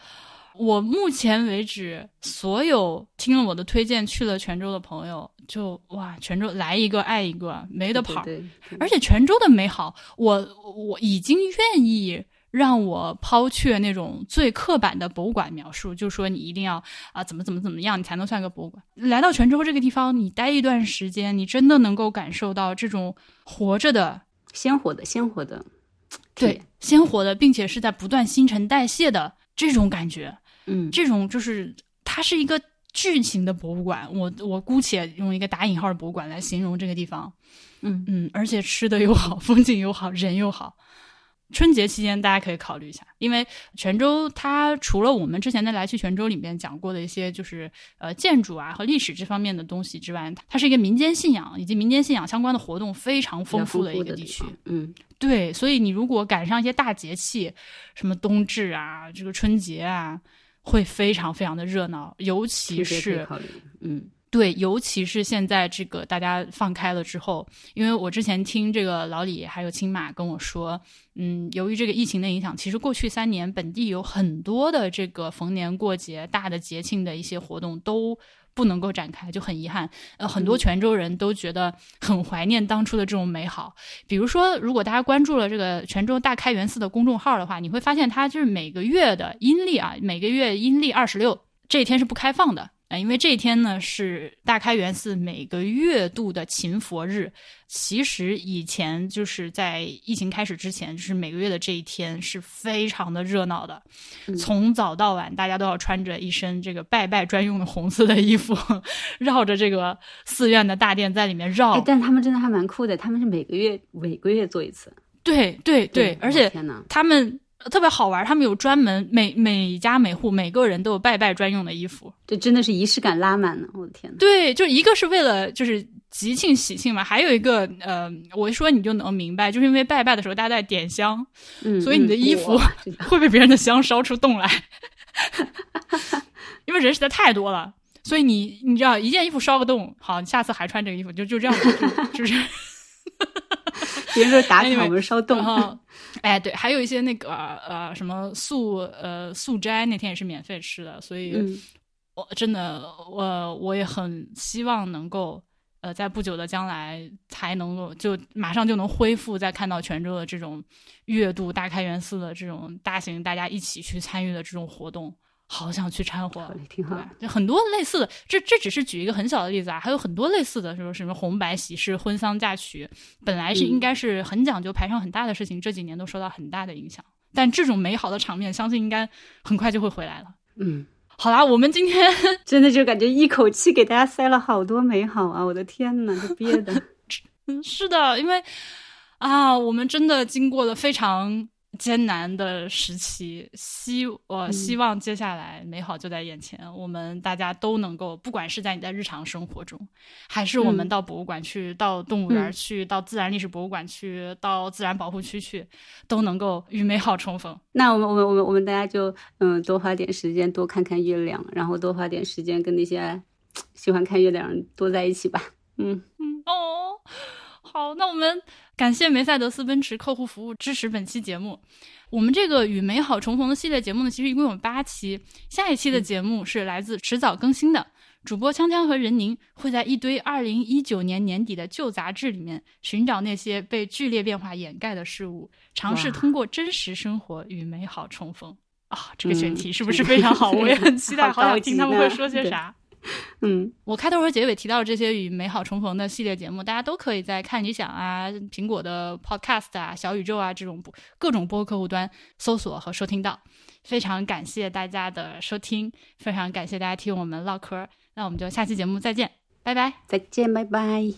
我目前为止所有听了我的推荐去了泉州的朋友，就哇，泉州来一个爱一个，没得跑。对对对而且泉州的美好，我我已经愿意让我抛却那种最刻板的博物馆描述，就说你一定要啊、怎么怎么怎么样，你才能算个博物馆。来到泉州这个地方，你待一段时间，你真的能够感受到这种活着的。鲜活的鲜活的，对，鲜活的，并且是在不断新陈代谢的这种感觉，嗯，这种就是它是一个巨型的博物馆。我我姑且用一个打引号的博物馆来形容这个地方。嗯嗯，而且吃的又好，[LAUGHS] 风景又好，人又好。春节期间大家可以考虑一下，因为泉州它除了我们之前在来去泉州里面讲过的一些就是呃建筑啊和历史这方面的东西之外，它是一个民间信仰以及民间信仰相关的活动非常丰富的一个地区。嗯，对，所以你如果赶上一些大节气，什么冬至啊，这个春节啊，会非常非常的热闹，尤其是，嗯对，尤其是现在这个大家放开了之后，因为我之前听这个老李还有青马跟我说，嗯，由于这个疫情的影响，其实过去三年本地有很多的这个逢年过节、大的节庆的一些活动都。不能够展开，就很遗憾。呃，很多嗯泉州人都觉得很怀念当初的这种美好。比如说，如果大家关注了这个泉州大开元寺的公众号的话，你会发现它就是每个月的阴历啊，每个月阴历二十六这一天是不开放的。呃，因为这一天呢是大开元寺每个月度的勤佛日。其实以前就是在疫情开始之前，就是每个月的这一天是非常的热闹的，从早到晚大家都要穿着一身这个拜拜专用的红色的衣服，[LAUGHS] 绕着这个寺院的大殿在里面绕。哎，但他们真的还蛮酷的，他们是每个月每个月做一次。对对对，而且他们特别好玩，他们有专门每每家每户每个人都有拜拜专用的衣服。这真的是仪式感拉满了，我的天呐。对，就一个是为了就是吉庆喜庆嘛，还有一个呃，我一说你就能明白，就是因为拜拜的时候大家在点香，嗯，所以你的衣服 [LAUGHS] 会被别人的香烧出洞来，[LAUGHS] 因为人实在太多了。所以你你知道一件衣服烧个洞，好，你下次还穿这个衣服，就就这样，就就是 [LAUGHS] 别人说打卡我们烧洞然。后，哎，对，还有一些那个呃什么素呃素斋那天也是免费吃的，所以嗯我真的我我也很希望能够呃在不久的将来才能够就马上就能恢复再看到泉州的这种月度大开元寺的这种大型大家一起去参与的这种活动。好想去掺和挺好？就很多类似的，这这只是举一个很小的例子啊，还有很多类似的，什么什么红白喜事、婚丧嫁娶，本来是嗯应该是很讲究、排场很大的事情，这几年都受到很大的影响。但这种美好的场面，相信应该很快就会回来了。嗯，好啦，我们今天 [LAUGHS] 真的就感觉一口气给大家塞了好多美好啊！我的天呐，这憋的。[LAUGHS] 嗯是的，因为啊，我们真的经过了非常艰难的时期，希我希望接下来美好就在眼前，我们大家都能够，不管是在你的日常生活中，还是我们嗯到博物馆去、到动物园嗯去、到自然历史博物馆去、到自然保护区去，都能够与美好重逢。那我们我们我们我们大家就嗯多花点时间多看看月亮，然后多花点时间跟那些喜欢看月亮多在一起吧。嗯，嗯哦，好，那我们感谢梅赛德斯奔驰客户服务支持本期节目。我们这个与美好重逢的系列节目呢，其实一共有八期。下一期的节目是来自迟早更新的，主播锵锵和任宁会在一堆二零一九年年底的旧杂志里面寻找那些被剧烈变化掩盖的事物，尝试通过真实生活与美好重逢。啊，这个选嗯题是不是非常好？[LAUGHS] 我也很期待，好想好听他们会说些啥。[LAUGHS] 嗯，我开头和结尾提到这些与美好重逢的系列节目，大家都可以在看理想啊、苹果的 Podcast 啊、小宇宙啊这种播各种播客户端搜索和收听到。非常感谢大家的收听，非常感谢大家听我们唠嗑。那我们就下期节目再见，拜拜。再见，拜拜。